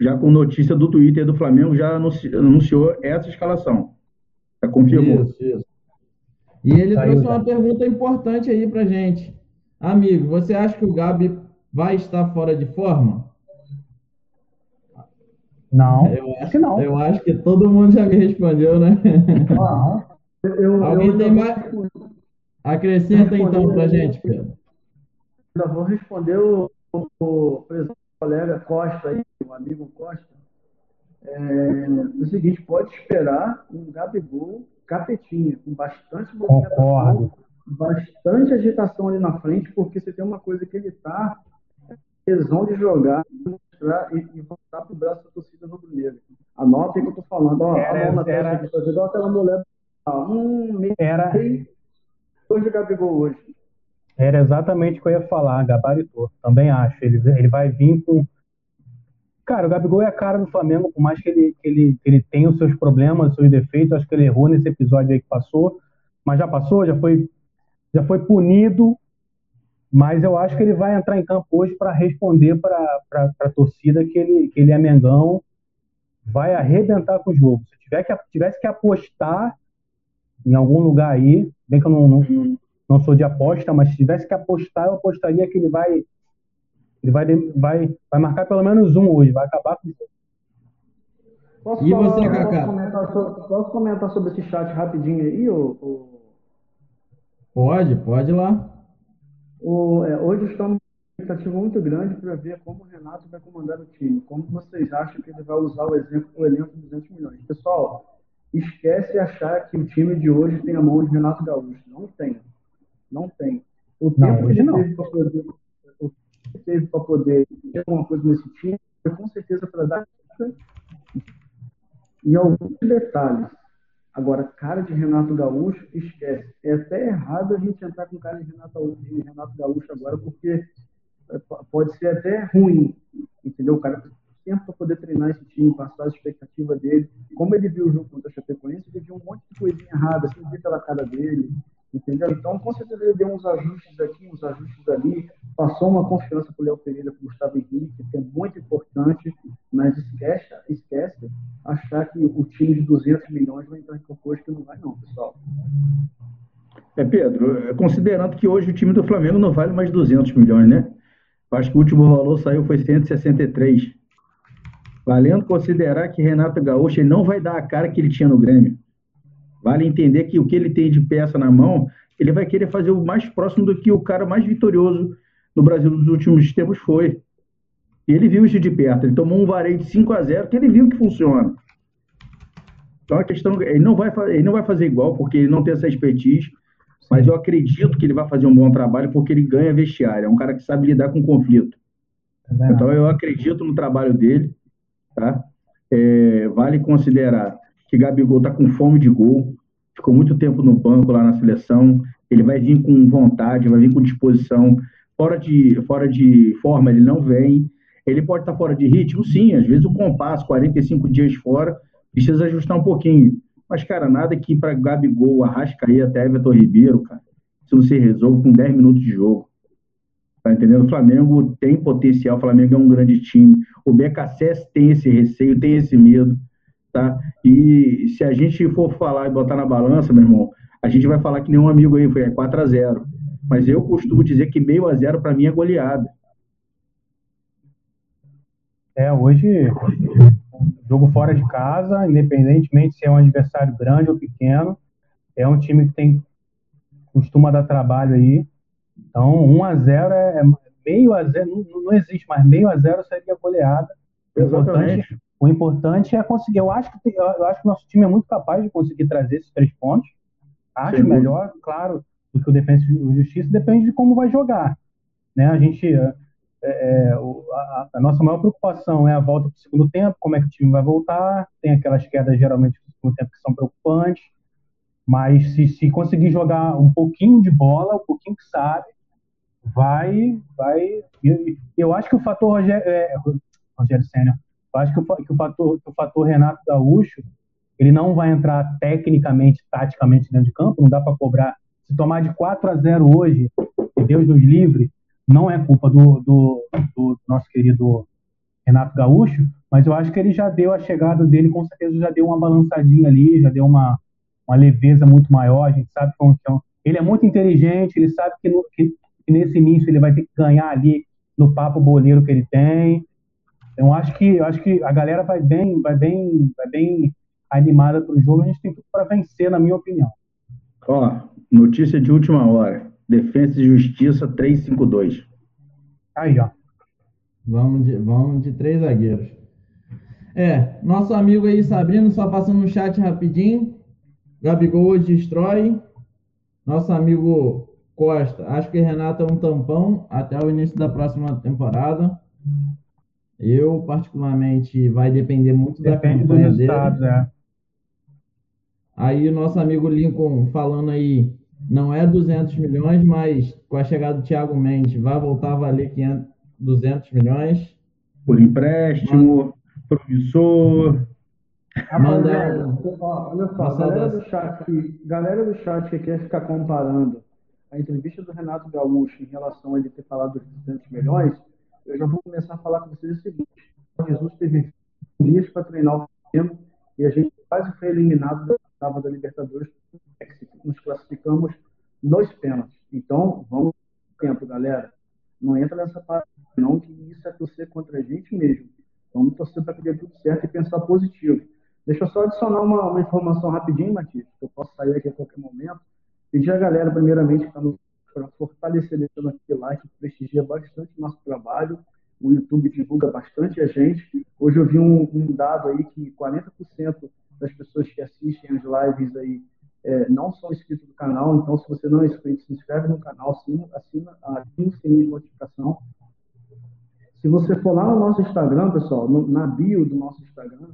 já com notícia do Twitter do Flamengo, já anunci- anunciou essa escalação. Já confirmou. Isso, isso. E ele Saiu trouxe uma pergunta importante aí pra gente. Amigo, você acha que o Gabi vai estar fora de forma? Não, eu acho que não. Eu acho que todo mundo já me respondeu, né? Ah, eu, Alguém eu tem mais. Acrescenta então pra gente, Pedro. Ainda vou responder o, o, o, o colega Costa aí, o amigo Costa. É, o seguinte, pode esperar um Gabigol capetinha, com bastante movimentação, bastante agitação ali na frente, porque você tem uma coisa que ele está tesão de jogar mostrar, e, e voltar para o braço da torcida rubro-negra. Anota aí que eu estou falando. Ó, era, a mão na era, igual aquela mulher. Um meio era, dois de Gabigol hoje. Era exatamente o que eu ia falar, gabaritou. Também acho. Ele, ele vai vir com. Cara, o Gabigol é a cara do Flamengo, por mais que ele, que ele, que ele tenha os seus problemas, os seus defeitos. Acho que ele errou nesse episódio aí que passou. Mas já passou, já foi, já foi punido mas eu acho que ele vai entrar em campo hoje para responder para a torcida que ele, que ele é Mengão, vai arrebentar com o jogo. Se tiver que, tivesse que apostar em algum lugar aí, bem que eu não, não, não sou de aposta, mas se tivesse que apostar, eu apostaria que ele vai ele vai, vai, vai marcar pelo menos um hoje, vai acabar com. Posso e falar, você, Posso comentar, sobre, posso comentar sobre esse chat rapidinho aí? Ou, ou... Pode, pode lá. O, é, hoje estamos uma expectativa muito grande para ver como o Renato vai comandar o time. Como vocês acham que ele vai usar o exemplo do elenco de 200 milhões? Pessoal, esquece achar que o time de hoje tem a mão de Renato Gaúcho. Não tem. Não tem. O tempo não, que ele teve para poder, o que teve para poder ter alguma coisa nesse time foi com certeza para dar em alguns detalhes. Agora, cara de Renato Gaúcho, esquece. É até errado a gente entrar com cara de Renato, de Renato Gaúcho agora, porque é, pode ser até ruim, entendeu? O cara tempo para poder treinar esse time, passar a expectativa dele. Como ele viu o jogo contra a Chapecoense, ele viu um monte de coisinha errada, assim, viu pela cara dele, entendeu? Então, com certeza ele deu uns ajustes aqui, uns ajustes ali, passou uma confiança para o Léo Pereira, para o Gustavo Henrique, que é muito importante, mas esquece, esquece achar que o time de 200 milhões vai entrar em hoje, que não vai não, pessoal. É, Pedro, considerando que hoje o time do Flamengo não vale mais 200 milhões, né? Acho que o último valor saiu foi 163. Valendo considerar que Renato Gaúcho ele não vai dar a cara que ele tinha no Grêmio. Vale entender que o que ele tem de peça na mão, ele vai querer fazer o mais próximo do que o cara mais vitorioso no Brasil dos últimos tempos foi. E ele viu isso de perto. Ele tomou um vareio de 5 a 0 que ele viu que funciona. Então a questão, ele não vai, ele não vai fazer igual porque ele não tem essa expertise, mas eu acredito que ele vai fazer um bom trabalho porque ele ganha vestiário. É um cara que sabe lidar com conflito. É então eu acredito no trabalho dele, tá? É, vale considerar que Gabigol está com fome de gol, ficou muito tempo no banco lá na seleção, ele vai vir com vontade, vai vir com disposição, fora de, fora de forma ele não vem, ele pode estar tá fora de ritmo, sim, às vezes o compasso, 45 dias fora, precisa ajustar um pouquinho, mas cara, nada que para Gabigol, Arrascaí até Everton Ribeiro, cara, isso não se resolve com 10 minutos de jogo. Tá entendendo? O Flamengo tem potencial, o Flamengo é um grande time. O BKSS tem esse receio, tem esse medo tá? E se a gente for falar e botar na balança, meu irmão, a gente vai falar que nenhum amigo aí foi 4 a 0 Mas eu costumo dizer que meio a zero para mim é goleada. É, hoje, jogo fora de casa, independentemente se é um adversário grande ou pequeno, é um time que tem costuma dar trabalho aí. Então, 1 a 0 é, é meio a 0, não, não existe mais meio a 0 seria goleada. Exatamente. O importante é conseguir. Eu acho que eu acho que o nosso time é muito capaz de conseguir trazer esses três pontos. Acho Sim. melhor, claro, do que o Defensa e Justiça. Depende de como vai jogar. Né? A gente é, é, a, a, nossa maior preocupação é a volta para o segundo tempo, como é que o time vai voltar. Tem aquelas quedas geralmente no segundo tempo que são preocupantes. Mas se, se conseguir jogar um pouquinho de bola, um pouquinho que sabe, vai, vai. Eu, eu acho que o fator Rogério, é, Rogério Senna, eu acho que o, que o, fator, o fator Renato Gaúcho, ele não vai entrar tecnicamente, taticamente dentro de campo, não dá para cobrar. Se tomar de 4 a 0 hoje, que Deus nos livre, não é culpa do, do, do nosso querido Renato Gaúcho, mas eu acho que ele já deu a chegada dele, com certeza já deu uma balançadinha ali, já deu uma, uma leveza muito maior. A gente sabe que é ele é muito inteligente, ele sabe que, no, que, que, nesse início ele vai ter que ganhar ali no papo boleiro que ele tem. Eu acho que, eu acho que a galera vai bem, vai bem, vai bem animada para o jogo. A gente tem tudo para vencer, na minha opinião. Ó, notícia de última hora. Defesa e Justiça 352. Aí, ó. Vamos de, vamos de três zagueiros. É, nosso amigo aí, Sabrino, só passando no chat rapidinho. Gabigol hoje destrói. Nosso amigo Costa, acho que Renato é um tampão até o início da próxima temporada. Eu, particularmente, vai depender muito Depende da campanha dele. É. Aí o nosso amigo Lincoln falando aí, não é 200 milhões, mas com a chegada do Thiago Mendes vai voltar a valer 500, 200 milhões. Por empréstimo, promissor. Manda, ó, olha só, galera do, chat galera do chat que quer ficar comparando a entrevista do Renato Gaúcho em relação a ele ter falado dos 200 milhões, eu já vou começar a falar com vocês o seguinte: o Jesus teve dias para treinar o Flamengo e a gente quase foi eliminado da oitava da Libertadores, nos classificamos nos pênaltis. Então, vamos tempo, galera. Não entra nessa parte, não, que isso é torcer contra a gente mesmo. Vamos torcer para que dê tudo certo e pensar positivo. Deixa eu só adicionar uma, uma informação rapidinho, Matias, que eu posso sair aqui a qualquer momento. Pedir a galera, primeiramente, para fortalecer deixando aquele like, prestigia bastante o nosso trabalho. O YouTube divulga bastante a gente. Hoje eu vi um, um dado aí que 40% das pessoas que assistem as lives aí é, não são inscritos no canal. Então, se você não é inscrito, se inscreve no canal, assina, assina, assina o sininho de notificação. Se você for lá no nosso Instagram, pessoal, no, na bio do nosso Instagram,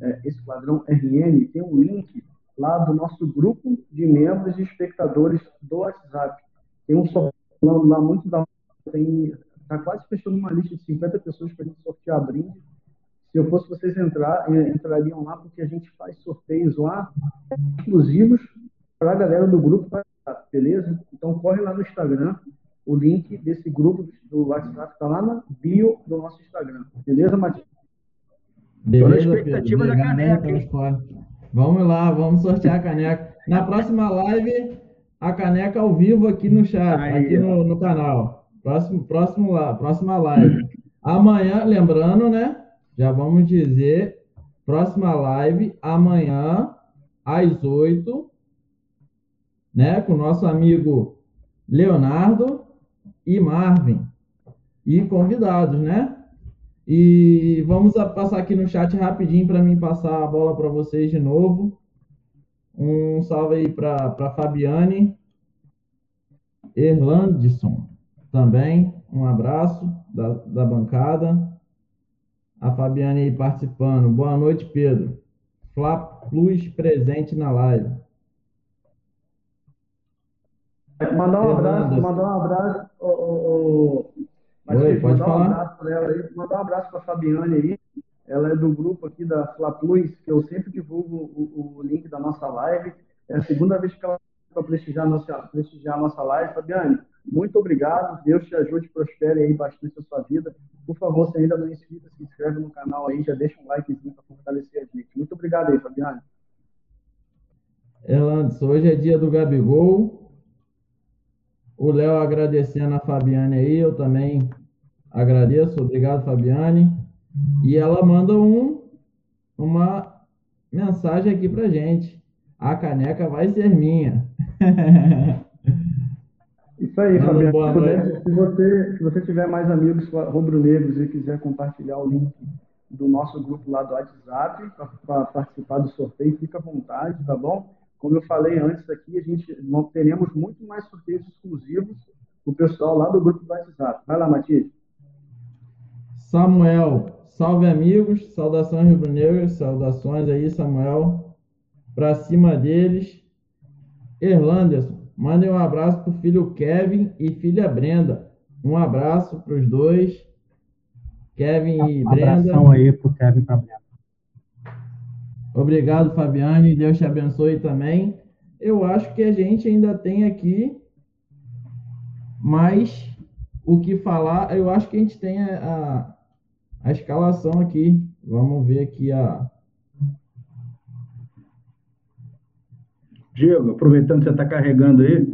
é, Esquadrão RN, tem um link lá do nosso grupo de membros e espectadores do WhatsApp. Tem um sorteio lá muito da tem está quase fechando uma lista de 50 pessoas para a gente sortear brinde. Se eu fosse vocês entrar, entrariam lá porque a gente faz sorteios lá exclusivos para a galera do grupo, beleza? Então corre lá no Instagram, o link desse grupo do WhatsApp está lá na bio do nosso Instagram, beleza, Matheus? Beleza, expectativa Pedro. da caneca, hein? Vamos lá, vamos sortear a caneca. Na próxima live, a caneca ao vivo aqui no chat, Aí, aqui no, no, canal. Próximo, próximo lá, próxima live. Amanhã, lembrando, né? Já vamos dizer, próxima live, amanhã, às 8, né? Com o nosso amigo Leonardo e Marvin. E convidados, né? E vamos passar aqui no chat rapidinho para mim passar a bola para vocês de novo. Um salve aí para Fabiane Erlandson também. Um abraço da, da bancada. A Fabiane aí participando. Boa noite, Pedro. Flá Plus presente na live. Mandar um abraço, mandar um abraço, o, mas Oi, pode falar. um para ela aí, mandar um abraço para a Fabiane aí. Ela é do grupo aqui da Flaplus, que eu sempre divulgo o, o, link da nossa live. É a segunda vez que ela para prestigiar, nossa, prestigiar a nossa live. Fabiane, muito obrigado. Deus te ajude, prospere aí bastante a sua vida. Por favor, se ainda não é inscrito, se inscreve no canal aí, já deixa um likezinho para fortalecer a gente. Muito obrigado aí, Fabiane. Elandes, hoje é dia do Gabigol. O Léo agradecendo a Fabiane aí, eu também agradeço. Obrigado, Fabiane. E ela manda um, uma mensagem aqui pra gente. A caneca vai ser minha. Isso aí, Fabiane. Se você, se você tiver mais amigos rubro-negros e quiser compartilhar o link do nosso grupo lá do WhatsApp para participar do sorteio, fica à vontade, tá bom? Como eu falei antes aqui, a gente teremos muito mais sorteios exclusivos para o pessoal lá do grupo do WhatsApp. Vai lá, Matias. Samuel, salve amigos, saudações rubro-negras, saudações aí, Samuel, para cima deles. Erlanderson, mandem um abraço para o filho Kevin e filha Brenda. Um abraço para os dois, Kevin e um Brenda. Abração aí para o Kevin e para Brenda. Obrigado, Fabiane. Deus te abençoe também. Eu acho que a gente ainda tem aqui mais o que falar. Eu acho que a gente tem a, a, a escalação aqui. Vamos ver aqui a. Diego, aproveitando que você está carregando aí,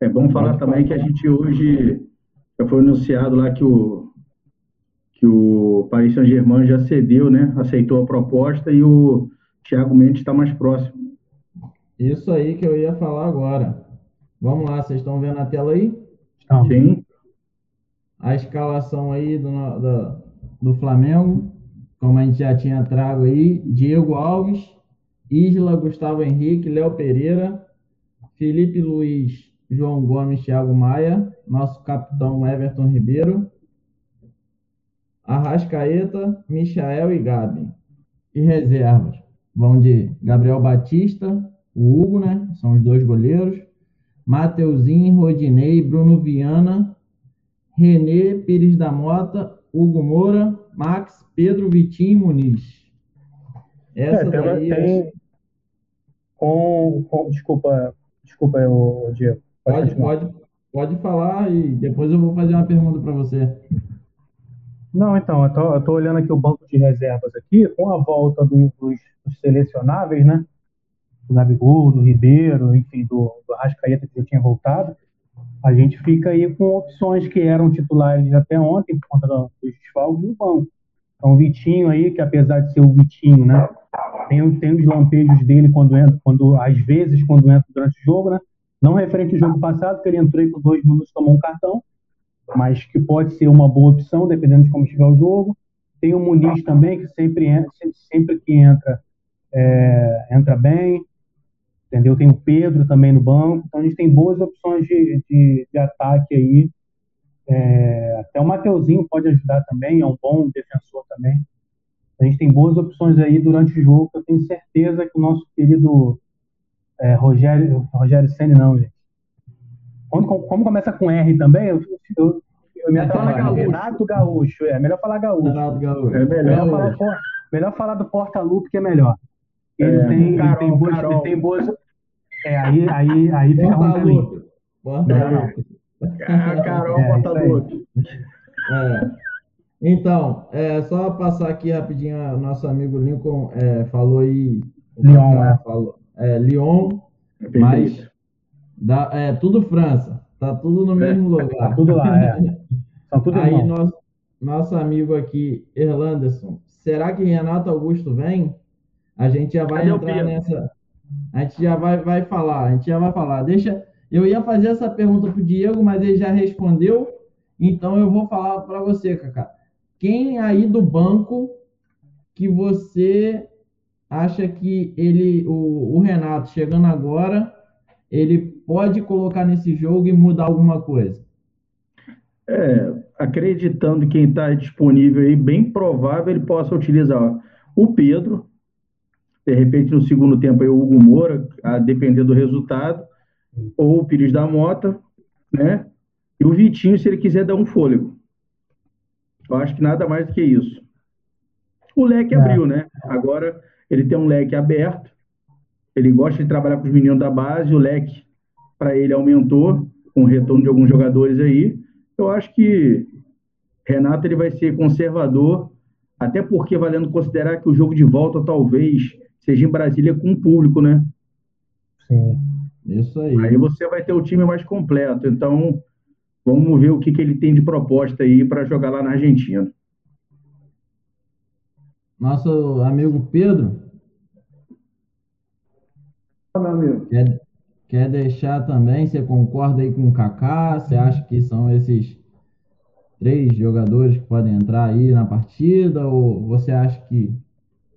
é bom falar Pode também falar. que a gente hoje já foi anunciado lá que o que o Paris Saint-Germain já cedeu, né? Aceitou a proposta e o Thiago Mendes está mais próximo. Isso aí que eu ia falar agora. Vamos lá, vocês estão vendo a tela aí? Sim. A escalação aí do, do, do Flamengo, como a gente já tinha trago aí, Diego Alves, Isla, Gustavo Henrique, Léo Pereira, Felipe Luiz, João Gomes, Thiago Maia, nosso capitão Everton Ribeiro, Arrascaeta, Michael e Gabi. E reservas vão de Gabriel Batista, o Hugo, né? São os dois goleiros. Mateuzinho, Rodinei, Bruno Viana, Renê, Pires da Mota, Hugo Moura, Max, Pedro, Vitinho e Muniz. Essa é, daí... Tem... Com, com, desculpa, desculpa, eu, Diego. Pode, pode, pode falar e depois eu vou fazer uma pergunta para você. Não, então, eu tô, eu tô, olhando aqui o banco de reservas aqui, com a volta do, dos, dos, selecionáveis, né? Do Gabigol, do Ribeiro, enfim, do, do Arrascaeta que já tinha voltado, a gente fica aí com opções que eram titulares até ontem, por conta dos desfalques no banco. Então, o Vitinho aí, que apesar de ser o Vitinho, né? Tem, tem os lampejos dele quando entra, quando, às vezes, quando entra durante o jogo, né? Não referente ao jogo passado, que ele entrou e com dois minutos tomou um cartão, mas que pode ser uma boa opção, dependendo de como estiver o jogo. Tem o Muniz também, que sempre, entra, sempre que entra, é, entra bem. Entendeu? Tem o Pedro também no banco. Então a gente tem boas opções de, de, de ataque aí. É, até o Mateuzinho pode ajudar também, é um bom defensor também. A gente tem boas opções aí durante o jogo. Eu tenho certeza que o nosso querido é, Rogério, Rogério Senna não, gente. Quando, como começa com R também, eu, eu, eu me atrapalho. Renato Gaúcho, é melhor falar Gaúcho. Renato Gaúcho. É melhor, melhor, falar, melhor falar do Porta-Lupe, que é melhor. Ele, é, tem, Carol, ele, tem boas, ele tem boas. É, aí, aí, aí fica ruim pra mim. Porta-Lupe. Carol, é, Porta-Lupe. É. Então, é, só passar aqui rapidinho, nosso amigo Lincoln é, falou aí. Lyon, né? Falou, é, Lyon, é mas da, é tudo França, tá tudo no é, mesmo lugar. Tá tudo lá, é. São tudo Aí nosso, nosso amigo aqui, Erlanderson, será que Renato Augusto vem? A gente já vai Cadê entrar nessa. A gente já vai, vai falar, a gente já vai falar. Deixa. Eu ia fazer essa pergunta pro Diego, mas ele já respondeu. Então eu vou falar para você, Cacá. Quem aí do banco que você acha que ele, o, o Renato, chegando agora, ele pode colocar nesse jogo e mudar alguma coisa? É, acreditando quem está disponível aí, bem provável ele possa utilizar o Pedro, de repente no segundo tempo aí o Hugo Moura, a depender do resultado, ou o Pires da Mota, né? E o Vitinho, se ele quiser dar um fôlego. Eu acho que nada mais do que isso. O leque é. abriu, né? Agora ele tem um leque aberto, ele gosta de trabalhar com os meninos da base, o leque para ele aumentou com o retorno de alguns jogadores aí. Eu acho que Renato ele vai ser conservador, até porque valendo considerar que o jogo de volta talvez seja em Brasília com o público, né? Sim. Isso aí. Aí você vai ter o time mais completo. Então, vamos ver o que, que ele tem de proposta aí para jogar lá na Argentina. Nosso amigo Pedro. Meu amigo. Quer, quer deixar também? Você concorda aí com o Kaká? Você acha que são esses três jogadores que podem entrar aí na partida? Ou você acha que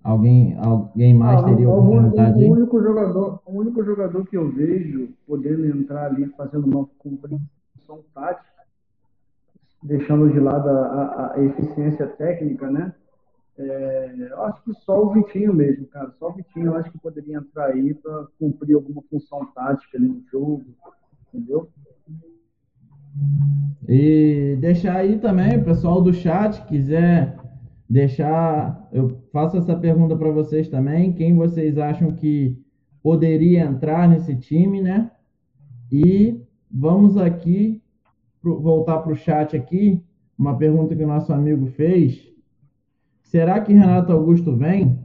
alguém, alguém mais ah, teria oportunidade? O, o, único jogador, o único jogador que eu vejo podendo entrar ali fazendo uma compreensão tática, deixando de lado a, a, a eficiência técnica, né? É, eu acho que só o Vitinho mesmo, cara. Só o Vitinho eu acho que poderia entrar aí para cumprir alguma função tática ali no jogo, entendeu? E deixar aí também, o pessoal do chat quiser deixar, eu faço essa pergunta para vocês também, quem vocês acham que poderia entrar nesse time, né? E vamos aqui voltar para o chat aqui, uma pergunta que o nosso amigo fez será que Renato Augusto vem?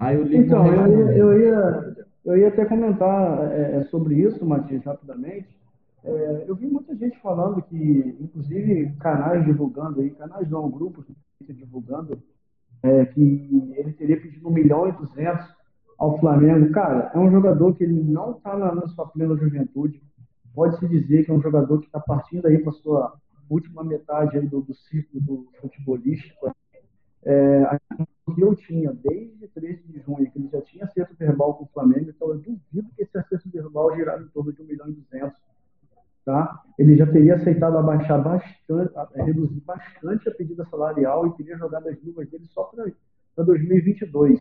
Aí o Então, eu ia, eu ia, eu ia até comentar é, sobre isso, Matias, rapidamente. É, eu vi muita gente falando que, inclusive canais divulgando aí, canais não, grupos divulgando, é, que ele teria pedido 1 milhão e 200 ao Flamengo. Cara, é um jogador que ele não está na, na, sua plena juventude. Pode-se dizer que é um jogador que está partindo aí para sua última metade aí do, do ciclo do futebolístico. É, que eu tinha desde 13 de junho, que ele já tinha acerto verbal com o Flamengo, então eu duvido que esse acerto verbal girava em torno de 1 milhão e 200 tá? ele já teria aceitado abaixar bastante, reduzir bastante a pedida salarial e teria jogado as luvas dele só para 2022.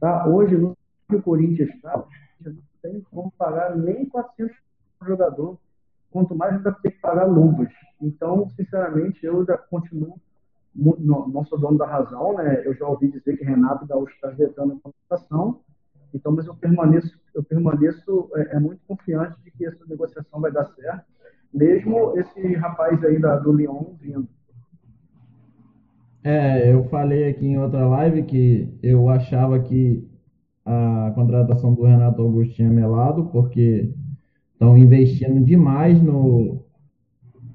Tá? Hoje, no Corinthians está, não tem como pagar nem 400 por jogador, quanto mais ainda tem que pagar luvas. Então, sinceramente, eu já continuo, não, não sou dono da razão, né? eu já ouvi dizer que Renato Gaúcho está vetando a contratação, então, mas eu permaneço, eu permaneço é, é, muito confiante de que essa negociação vai dar certo, mesmo esse rapaz aí da, do Lyon vindo. É, eu falei aqui em outra live que eu achava que a contratação do Renato Augusto tinha melado, porque estão investindo demais no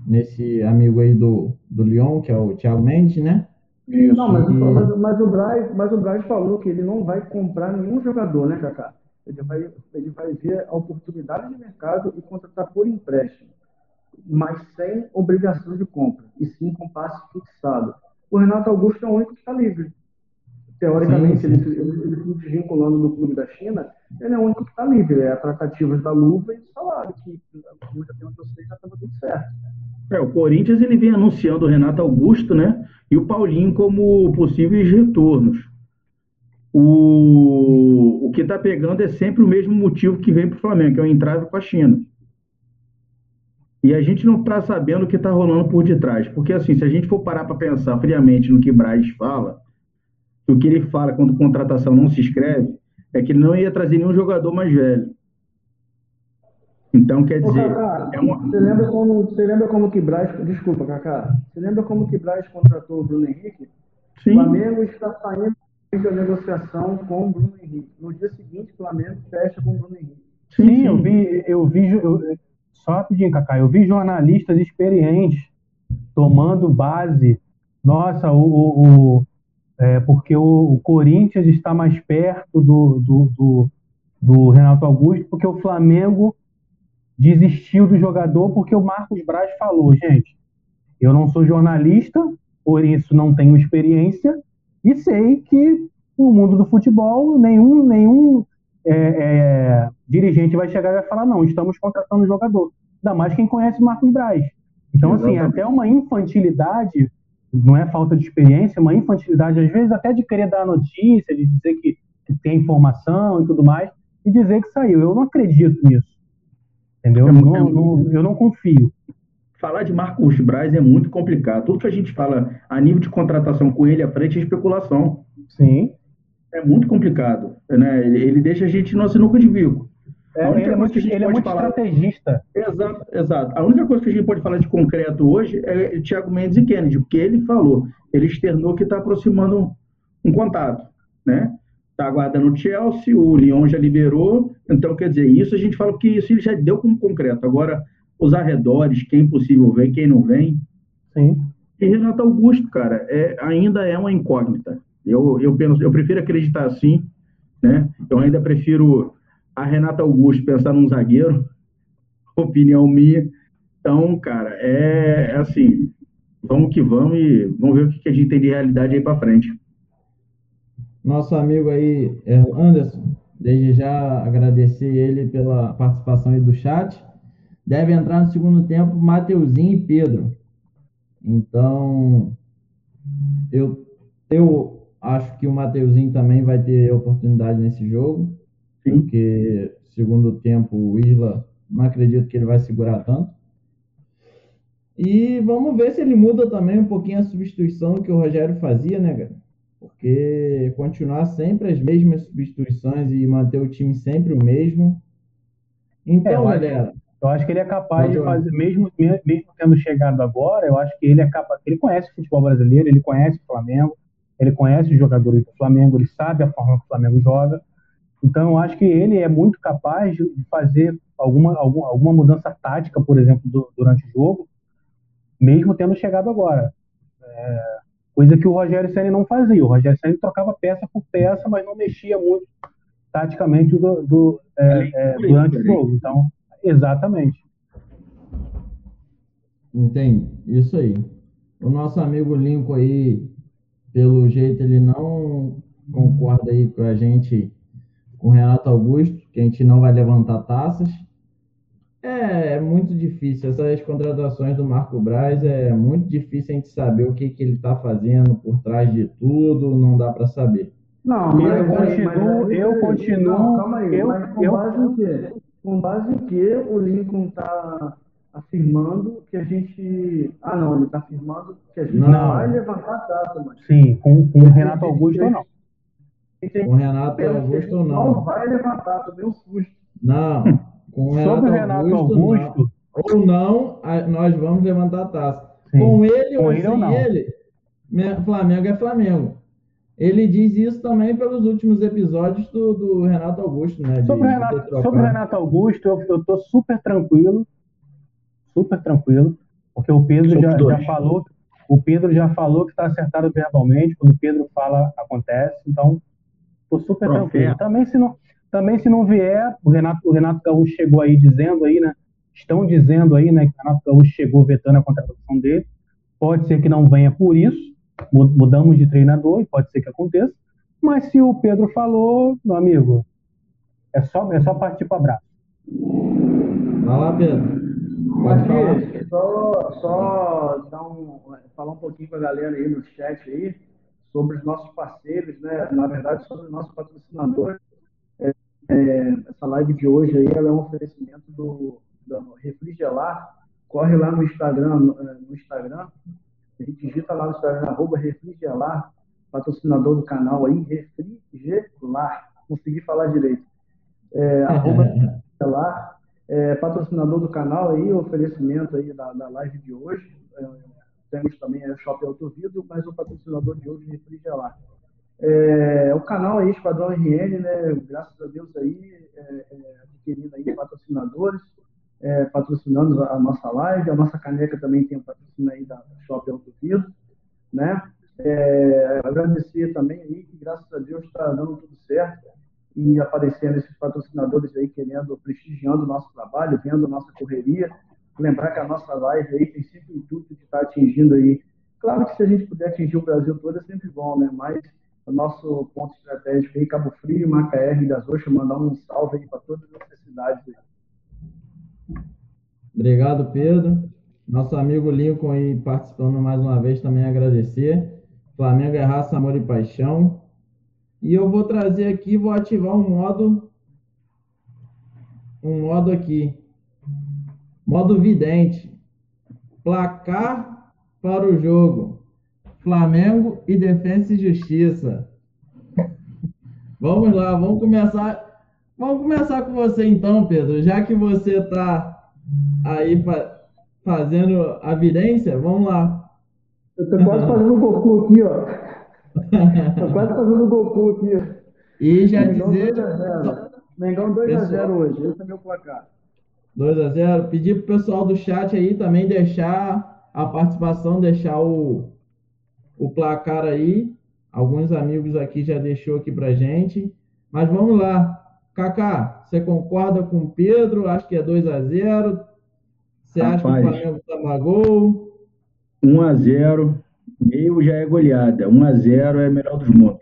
nesse amigo aí do, do Lyon, que é o Thiago Mendes, né? Isso. Não, mas, mas, mas, o Braz, mas o Braz falou que ele não vai comprar nenhum jogador, né, Kaká? Ele vai, ele vai ver a oportunidade de mercado e contratar por empréstimo, mas sem obrigação de compra, e sim com passe fixado. O Renato Augusto é o único que está livre. Teoricamente, sim, sim. ele, se desvinculando do clube da China, ele é o único que está livre. É a tratativa da luva e do salário, que, muito tempo que eu sei, já estava tudo certo. É, o Corinthians ele vem anunciando o Renato Augusto, né? E o Paulinho como possíveis retornos. O, o que está pegando é sempre o mesmo motivo que vem para o Flamengo, que é o entrave com a China. E a gente não está sabendo o que está rolando por detrás. Porque, assim, se a gente for parar para pensar friamente no que Braz fala, o que ele fala quando contratação não se escreve, é que ele não ia trazer nenhum jogador mais velho. Então, quer dizer. Ô, Cacá, é uma... você, lembra como, você lembra como que Braz. Desculpa, Cacá. Você lembra como que Braz contratou o Bruno Henrique? Sim. O Flamengo está saindo da negociação com o Bruno Henrique. No dia seguinte, o Flamengo fecha com o Bruno Henrique. Sim, sim. eu vi, eu vi eu, só rapidinho, Cacá, eu vi jornalistas experientes tomando base. Nossa, o, o, o é, porque o, o, Corinthians está mais perto do, do, do, do Renato Augusto, porque o Flamengo desistiu do jogador porque o Marcos Braz falou, gente, eu não sou jornalista, por isso não tenho experiência e sei que no mundo do futebol nenhum nenhum é, é, dirigente vai chegar e vai falar não, estamos contratando jogador. Ainda mais quem conhece Marcos Braz. Então, assim, Exatamente. assim, até uma infantilidade, não é falta de experiência, uma infantilidade, às vezes até de querer dar notícia, de dizer que, que tem informação e tudo mais, e dizer que saiu. Eu não acredito nisso. Entendeu? É, não, é, não, eu não confio. Falar de Marcos Braz é muito complicado. Tudo que a gente fala a nível de contratação com ele à frente é especulação. Sim. É muito complicado. Né? Ele, ele deixa a gente no sinuca de bico. É, ele é muito, ele é muito falar... estrategista. Exato, exato. A única coisa que a gente pode falar de concreto hoje é Thiago Mendes e Kennedy, porque ele falou, ele externou que está aproximando um, um contato, né? está aguardando o Chelsea, o Lyon já liberou, então quer dizer, isso a gente fala que isso ele já deu como concreto. Agora, os arredores, quem é possível vem, quem não vem. Sim. E Renato Augusto, cara, é, ainda é uma incógnita. Eu, eu, penso, eu prefiro acreditar assim, né? Eu ainda prefiro a Renata Augusto pensar num zagueiro, opinião minha. Então, cara, é, é assim, vamos que vamos e vamos ver o que a gente tem de realidade aí para frente nosso amigo aí, é, Anderson, desde já agradecer ele pela participação aí do chat. Deve entrar no segundo tempo Mateuzinho e Pedro. Então, eu, eu acho que o Mateuzinho também vai ter oportunidade nesse jogo, Sim. porque segundo tempo o Isla não acredito que ele vai segurar tanto. E vamos ver se ele muda também um pouquinho a substituição que o Rogério fazia, né, cara? porque continuar sempre as mesmas substituições e manter o time sempre o mesmo. Então, é, galera. eu acho que ele é capaz de fazer, mesmo, mesmo tendo chegado agora, eu acho que ele é capaz. Ele conhece o futebol brasileiro, ele conhece o Flamengo, ele conhece os jogadores do Flamengo, ele sabe a forma que o Flamengo joga. Então, eu acho que ele é muito capaz de fazer alguma, alguma, alguma mudança tática, por exemplo, do, durante o jogo, mesmo tendo chegado agora. É, coisa que o Rogério Senna não fazia. O Rogério Senna trocava peça por peça, mas não mexia muito taticamente do, do é, é, durante o jogo. Então, exatamente. Entende? Isso aí. O nosso amigo Lincoln aí, pelo jeito, ele não concorda aí com a gente, com o Renato Augusto, que a gente não vai levantar taças. É, é muito difícil. Essas contratações do Marco Braz é muito difícil a gente saber o que, que ele está fazendo por trás de tudo, não dá para saber. Não, mas eu continuo, mas eu continuo. Não, calma aí, eu, mas com eu, base em quê? Com base em que o Lincoln está afirmando que a gente. Ah, não, ele está afirmando que a gente não. vai levantar a taça, mas. Sim, com, com o Renato Augusto ou não. Com o Renato Augusto ou não. Não vai levantar, tomei um susto. Não. Com o Renato, Sobre o Renato Augusto, Augusto não. ou não, nós vamos levantar a taça. Sim. Com ele ou sem ele, Flamengo é Flamengo. Ele diz isso também pelos últimos episódios do, do Renato Augusto, né? De, sobre, o Renato, sobre o Renato Augusto, eu, eu tô super tranquilo, super tranquilo, porque o Pedro já, já, falou, o Pedro já falou que está acertado verbalmente, quando o Pedro fala, acontece, então tô super Pronto, tranquilo. É. Também se não, também, se não vier, o Renato, o Renato Gaúcho chegou aí dizendo aí, né? Estão dizendo aí, né, que o Renato Gaúcho chegou vetando a contratação dele. Pode ser que não venha por isso. Mudamos de treinador e pode ser que aconteça. Mas se o Pedro falou, meu amigo, é só, é só partir para abraço. Vai lá, Pedro. Só, só um, falar um pouquinho com a galera aí no chat aí sobre os nossos parceiros, né? Na verdade, sobre os nossos patrocinadores. É, é, essa live de hoje aí ela é um oferecimento do, do Refrigelar. Corre lá no Instagram, no, é, no Instagram. A gente digita lá no Instagram, arroba Refrigelar, patrocinador do canal aí, Refrigelar. Consegui falar direito. É, arroba Refrigelar, é, patrocinador do canal aí, oferecimento aí da, da live de hoje. É, temos também a Shopping Autovidro, mas o patrocinador de hoje, Refrigelar. É, o canal aí, Esquadrão RN, né, graças a Deus aí, é, é, adquirindo aí patrocinadores, é, patrocinando a nossa live, a nossa caneca também tem um patrocínio aí da Shopping Autovido, né, é, agradecer também aí que graças a Deus está dando tudo certo e aparecendo esses patrocinadores aí querendo, prestigiando o nosso trabalho, vendo a nossa correria, lembrar que a nossa live aí tem sempre o intuito de estar atingindo aí, claro que se a gente puder atingir o Brasil todo é sempre bom, né, mas o nosso ponto estratégico aí, Cabo Frio, Macaé, Rio das Ostras, mandar um salve aí para todas as cidades aí. Obrigado, Pedro. Nosso amigo Lincoln aí participando mais uma vez também agradecer. Flamengo é raça, amor e paixão. E eu vou trazer aqui, vou ativar um modo, um modo aqui, modo vidente, placar para o jogo. Flamengo e Defesa e Justiça. Vamos lá, vamos começar. Vamos começar com você então, Pedro. Já que você está aí fa fazendo a vidência, vamos lá. Eu tô quase fazendo o Goku aqui, ó. tô quase fazendo o Goku aqui. E já Mengão dizer. 2x0. Mengão 2x0 hoje. Esse é meu placar. 2x0. Pedir pro pessoal do chat aí também deixar a participação, deixar o, o placar aí. Alguns amigos aqui já deixou aqui pra gente. Mas vamos lá. Kaká, você concorda com o Pedro? Acho que é 2 a 0 Você Rapaz, acha que o Flamengo toma gol? 1 a 0 meio já é goleada. 1 a 0 é melhor dos mundos.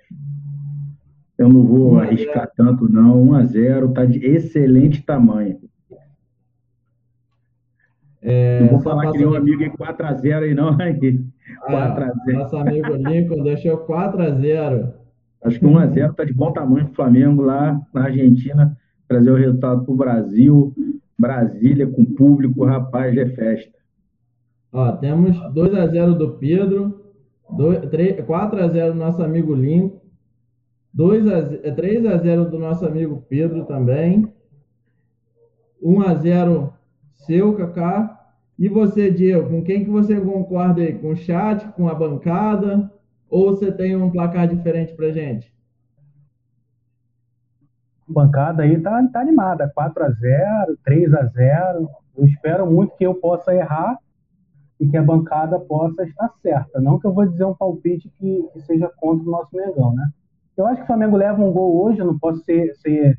Eu não vou arriscar tanto, não. 1 a 0 tá de excelente tamanho. É, não vou falar que nenhum amigo é 4x0 aí, não. Aí. Ah, nosso amigo Lincoln deixou 4x0. Acho que 1x0 está de bom tamanho para o Flamengo lá na Argentina, trazer o resultado para o Brasil. Brasília com público, rapaz, é festa. Ó, temos 2x0 do Pedro, 4x0 do nosso amigo Lincoln, 3x0 do nosso amigo Pedro também, 1x0 seu, Kaká. E você, Diego, com quem que você concorda aí? Com o chat, com a bancada? Ou você tem um placar diferente para gente? bancada aí tá, tá animada, 4 a 0 3 a 0 Eu espero muito que eu possa errar e que a bancada possa estar certa. Não que eu vou dizer um palpite que, que seja contra o nosso Mengão, né? Eu acho que o Flamengo leva um gol hoje, eu não posso ser, ser,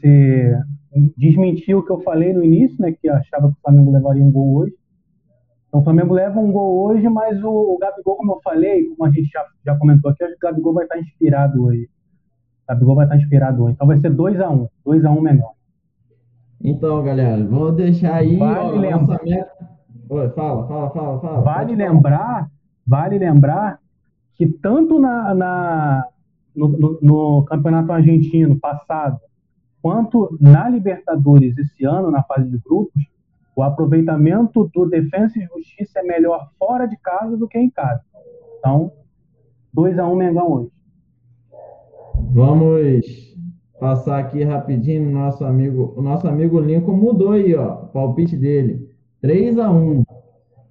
ser desmentir o que eu falei no início, né? Que eu achava que o Flamengo levaria um gol hoje. Então o Flamengo leva um gol hoje, mas o, o Gabigol, como eu falei, como a gente já, já comentou aqui, acho que o Gabigol vai estar inspirado hoje. O Gabigol vai estar inspirado hoje. Então vai ser 2x1. 2x1 Mengão. Então, galera, vou deixar aí Vale ó, lembrar- nossa meta. Oi, fala, fala, fala, fala. Vale lembrar, vale lembrar que tanto na, na- no, no- no campeonato argentino passado, quanto na Libertadores esse ano, na fase de grupos, o aproveitamento do Defensa e Justiça é melhor fora de casa do que em casa. Então, 2x1 Mengão hoje. Vamos passar aqui rapidinho no nosso amigo. O nosso amigo Lincoln mudou aí, ó, o palpite dele. 3 a 1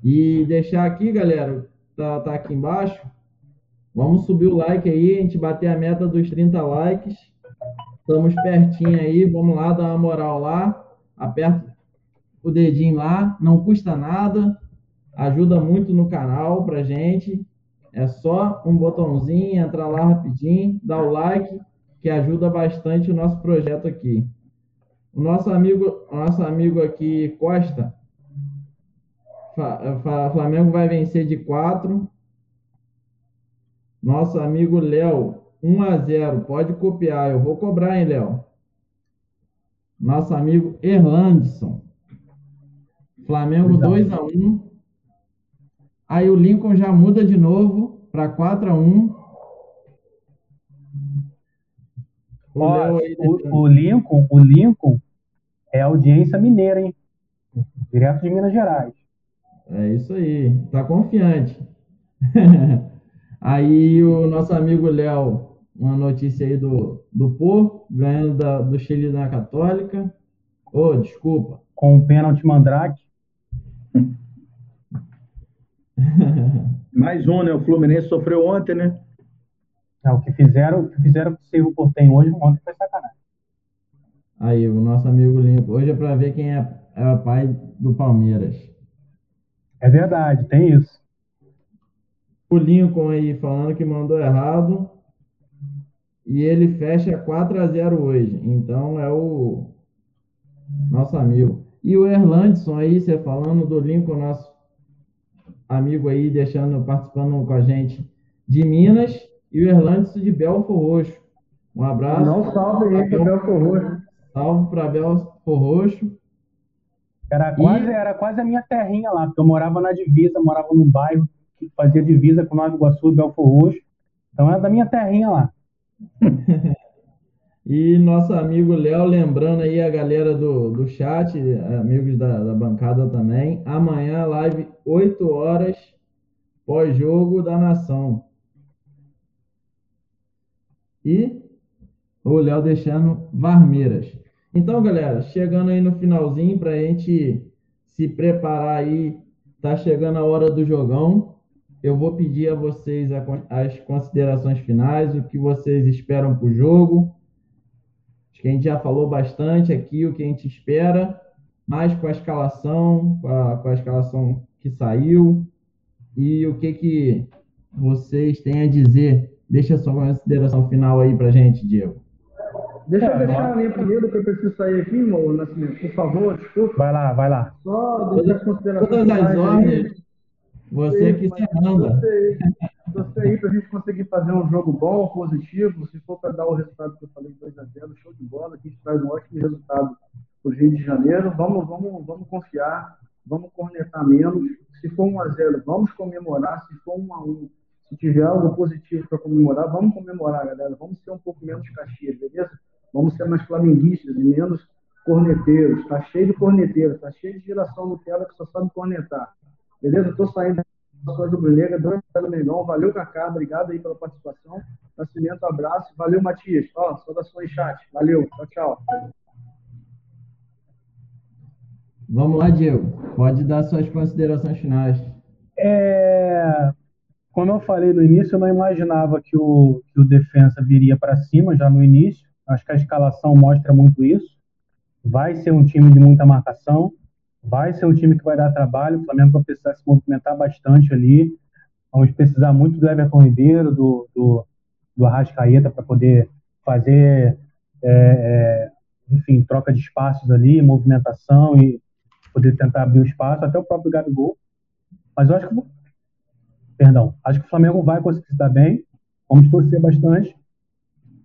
E deixar aqui, galera, tá, tá aqui embaixo. Vamos subir o like aí, a gente bater a meta dos 30 likes. Estamos pertinho aí, vamos lá dar uma moral lá. Aperta o dedinho lá, não custa nada. Ajuda muito no canal pra gente. É só um botãozinho, entrar lá rapidinho, dar o like, que ajuda bastante o nosso projeto aqui. O nosso amigo, nosso amigo aqui, Costa, Flamengo vai vencer de 4. Nosso amigo Léo, 1 a 0. Pode copiar, eu vou cobrar, hein, Léo? Nosso amigo Erlandson. Flamengo 2 a 1. Aí o Lincoln já muda de novo para 4 a 1. O Ó, aí o, o Lincoln, o Lincoln é audiência mineira, hein? Direto de Minas Gerais. É isso aí, tá confiante. aí o nosso amigo Léo, uma notícia aí do, do Porto, ganhando da- do Chile na Católica. Ô, desculpa. Com o pênalti Mandrake. Mais um, né? O Fluminense sofreu ontem, né? É, o que fizeram, o que fizeram com o Cerro Portem hoje, ontem foi sacanagem. Aí, o nosso amigo Limpo. Hoje é para ver quem é, é o pai do Palmeiras. É verdade, tem isso. O Lincoln aí falando que mandou errado. E ele fecha 4 a 0 hoje. Então é o nosso amigo. E o Erlandson aí, você falando do Lincoln, nosso amigo aí, deixando, participando com a gente de Minas. E o Erlandson de Belfor Roxo. Um abraço. Não salve aí pro Belfor Roxo. Salve para Belfor Roxo. Era E- quase, era quase a minha terrinha lá, porque eu morava na divisa, morava num bairro que fazia divisa com Nova Iguaçu e Belfor Roxo. Então era da minha terrinha lá. E nosso amigo Léo, lembrando aí a galera do, do chat, amigos da, da bancada também. Amanhã, live 8 horas, pós-jogo da nação. E o Léo deixando Varmeiras. Então, galera, chegando aí no finalzinho para a gente se preparar aí, tá chegando a hora do jogão. Eu vou pedir a vocês as considerações finais, o que vocês esperam para o jogo. Acho que a gente já falou bastante aqui o que a gente espera, mais com a escalação, com a, com a escalação que saiu e o que, que vocês têm a dizer. Deixa a sua consideração final aí para gente, Diego. Deixa eu É, deixar a minha primeiro, que eu preciso sair aqui, meu Nascimento. Por favor, desculpa. Vai lá, vai lá. Só deixar as considerações Todas as ordens, você que se manda. Você, você aí pra gente conseguir fazer um jogo bom, positivo, se for para dar o resultado que eu falei, 2x0, show de bola, que a gente traz um ótimo resultado pro Rio de Janeiro. Vamos, vamos, vamos confiar, vamos cornetar menos. Se for 1x0, vamos comemorar. Se for 1x1, se tiver algo positivo para comemorar, vamos comemorar, galera. Vamos ser um pouco menos caxias, beleza? Vamos ser mais flamenguistas e menos corneteiros. Tá cheio de corneteiros, tá cheio de geração Nutella que só sabe cornetar. Beleza? Tô saindo da sua rubro-negra, dois Mengão. Valeu, Cacá. Obrigado aí pela participação. Nascimento, abraço. Valeu, Matias. Ó, saudações, chat. Valeu. Tchau, tchau. Vamos lá, Diego. Pode dar suas considerações finais. É, como eu falei no início, eu não imaginava que o, que o defensa viria para cima já no início. Acho que a escalação mostra muito isso. Vai ser um time de muita marcação, vai ser um time que vai dar trabalho. O Flamengo vai precisar se movimentar bastante ali. Vamos precisar muito do Everton Ribeiro, do, do, do Arrascaeta, para poder fazer, é, é, enfim, troca de espaços ali, movimentação e poder tentar abrir o espaço, até o próprio Gabigol. Mas eu acho que, perdão, acho que o Flamengo vai conseguir se dar bem. Vamos torcer bastante.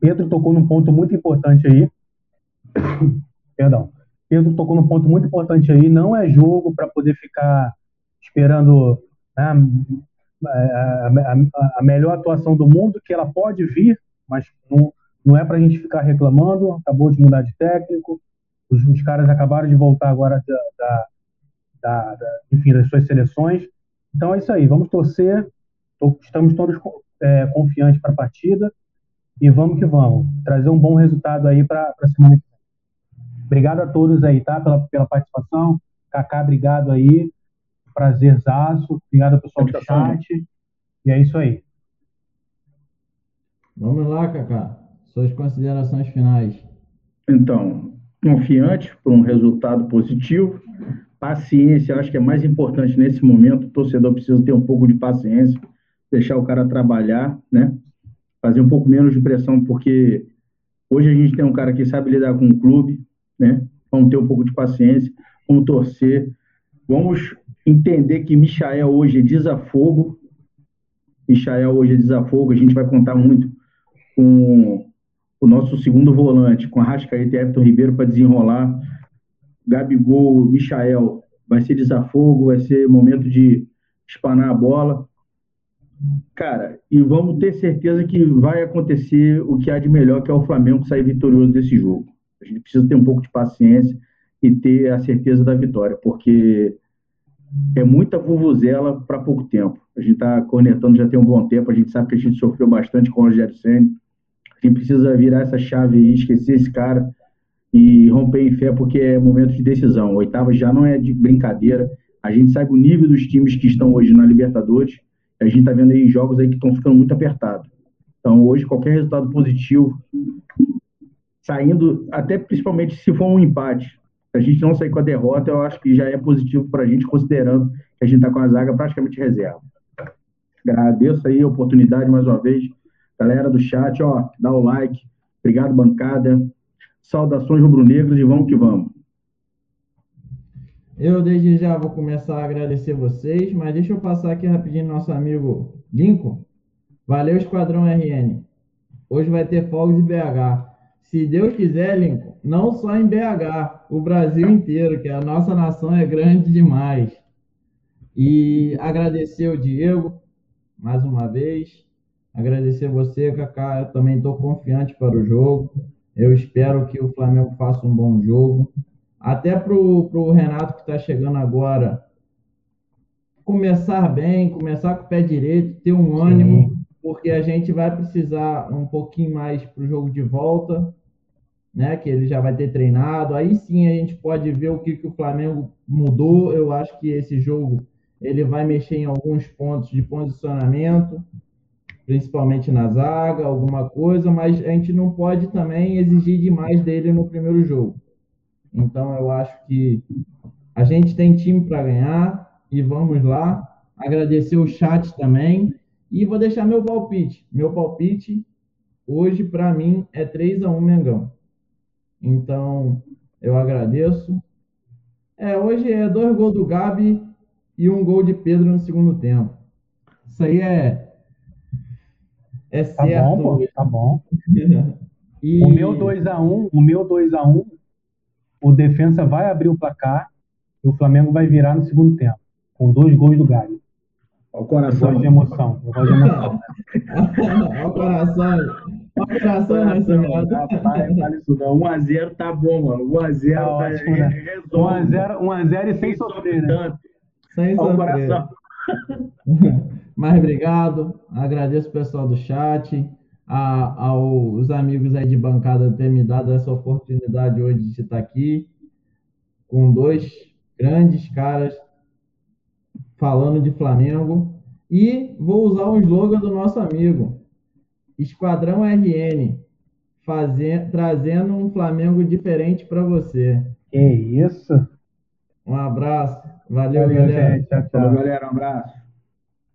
Pedro tocou num ponto muito importante aí. Perdão. Pedro tocou num ponto muito importante aí. Não é jogo para poder ficar esperando né, a, a, a, melhor atuação do mundo, que ela pode vir, mas não, não é para a gente ficar reclamando. Acabou de mudar de técnico. Os, os caras acabaram de voltar agora da, da, da, da, enfim, das suas seleções. Então é isso aí. Vamos torcer. Estamos todos é, confiantes para a partida e vamos que vamos. Trazer um bom resultado aí para a semana que vem. Obrigado a todos aí, tá? Pela, pela participação. Kaká, obrigado aí. Prazerzaço. Obrigado ao pessoal do chat. E é isso aí. Vamos lá, Kaká. Suas considerações finais. Então, confiante por um resultado positivo. Paciência, acho que é mais importante nesse momento. O torcedor precisa ter um pouco de paciência, deixar o cara trabalhar, né? Fazer um pouco menos de pressão, porque hoje a gente tem um cara que sabe lidar com o clube, né? Vamos ter um pouco de paciência, vamos torcer, vamos entender que Michael hoje é desafogo. Michael hoje é desafogo, a gente vai contar muito com o nosso segundo volante, com a Rascaeta e Everton Ribeiro para desenrolar. Gabigol, Michael, vai ser desafogo, vai ser momento de espanar a bola. Cara, e vamos ter certeza que vai acontecer o que há de melhor, que é o Flamengo sair vitorioso desse jogo. A gente precisa ter um pouco de paciência e ter a certeza da vitória, porque é muita vuvuzela para pouco tempo. A gente está cornetando já tem um bom tempo, a gente sabe que a gente sofreu bastante com o Rogério Senna. A gente precisa virar essa chave e esquecer esse cara e romper em fé, porque é momento de decisão. Oitava já não é de brincadeira. A gente sabe o nível dos times que estão hoje na Libertadores a gente está vendo aí jogos aí que estão ficando muito apertados. Então, hoje, qualquer resultado positivo, saindo, até principalmente se for um empate, a gente não sair com a derrota, eu acho que já é positivo para a gente, considerando que a gente está com a zaga praticamente reserva. Agradeço aí a oportunidade mais uma vez. Galera do chat, ó, dá o like. Obrigado, bancada. Saudações rubro-negros e vamos que vamos. Eu desde já vou começar a agradecer vocês, mas deixa eu passar aqui rapidinho nosso amigo Lincoln. Valeu, Esquadrão RN. Hoje vai ter fogos em BH. Se Deus quiser, Lincoln, não só em BH, o Brasil inteiro, que a nossa nação é grande demais. E agradecer o Diego, mais uma vez. Agradecer você, Kaká. Eu também estou confiante para o jogo. Eu espero que o Flamengo faça um bom jogo até para o Renato que está chegando agora, começar bem, começar com o pé direito, ter um ânimo, Sim. porque a gente vai precisar um pouquinho mais para o jogo de volta, né? Que ele já vai ter treinado. Aí sim a gente pode ver o que, que o Flamengo mudou. Eu acho que esse jogo ele vai mexer em alguns pontos de posicionamento, principalmente na zaga, alguma coisa, mas a gente não pode também exigir demais dele no primeiro jogo. Então eu acho que a gente tem time para ganhar e vamos lá. Agradecer o chat também e vou deixar meu palpite. Meu palpite hoje para mim é 3 a 1 Mengão. Então eu agradeço. É, hoje é dois gols do Gabi e um gol de Pedro no segundo tempo. Isso aí é é tá certo. Bom, pô, tá bom. e... O meu 2 a 1, o meu 2 a 1 o defensa vai abrir o placar e o Flamengo vai virar no segundo tempo, com dois gols do Galo. Olha o coração. Eu de emoção. De. Olha o coração. Olha o coração nessa Rapaz, fala isso não. 1x0 tá bom, mano. 1x0 tá, tá ótimo, né? 1x0 1x0 e sem sofrer, né? Sem sofrer. Mas obrigado. Agradeço o pessoal do chat a, aos amigos aí de bancada ter me dado essa oportunidade hoje de estar aqui com dois grandes caras falando de Flamengo. E vou usar um slogan do nosso amigo: Esquadrão RN. fazendo, trazendo um Flamengo diferente para você. Que isso. Um abraço. Valeu, Valeu galera. Gente. Tchau, tchau. Falou, galera. Um abraço.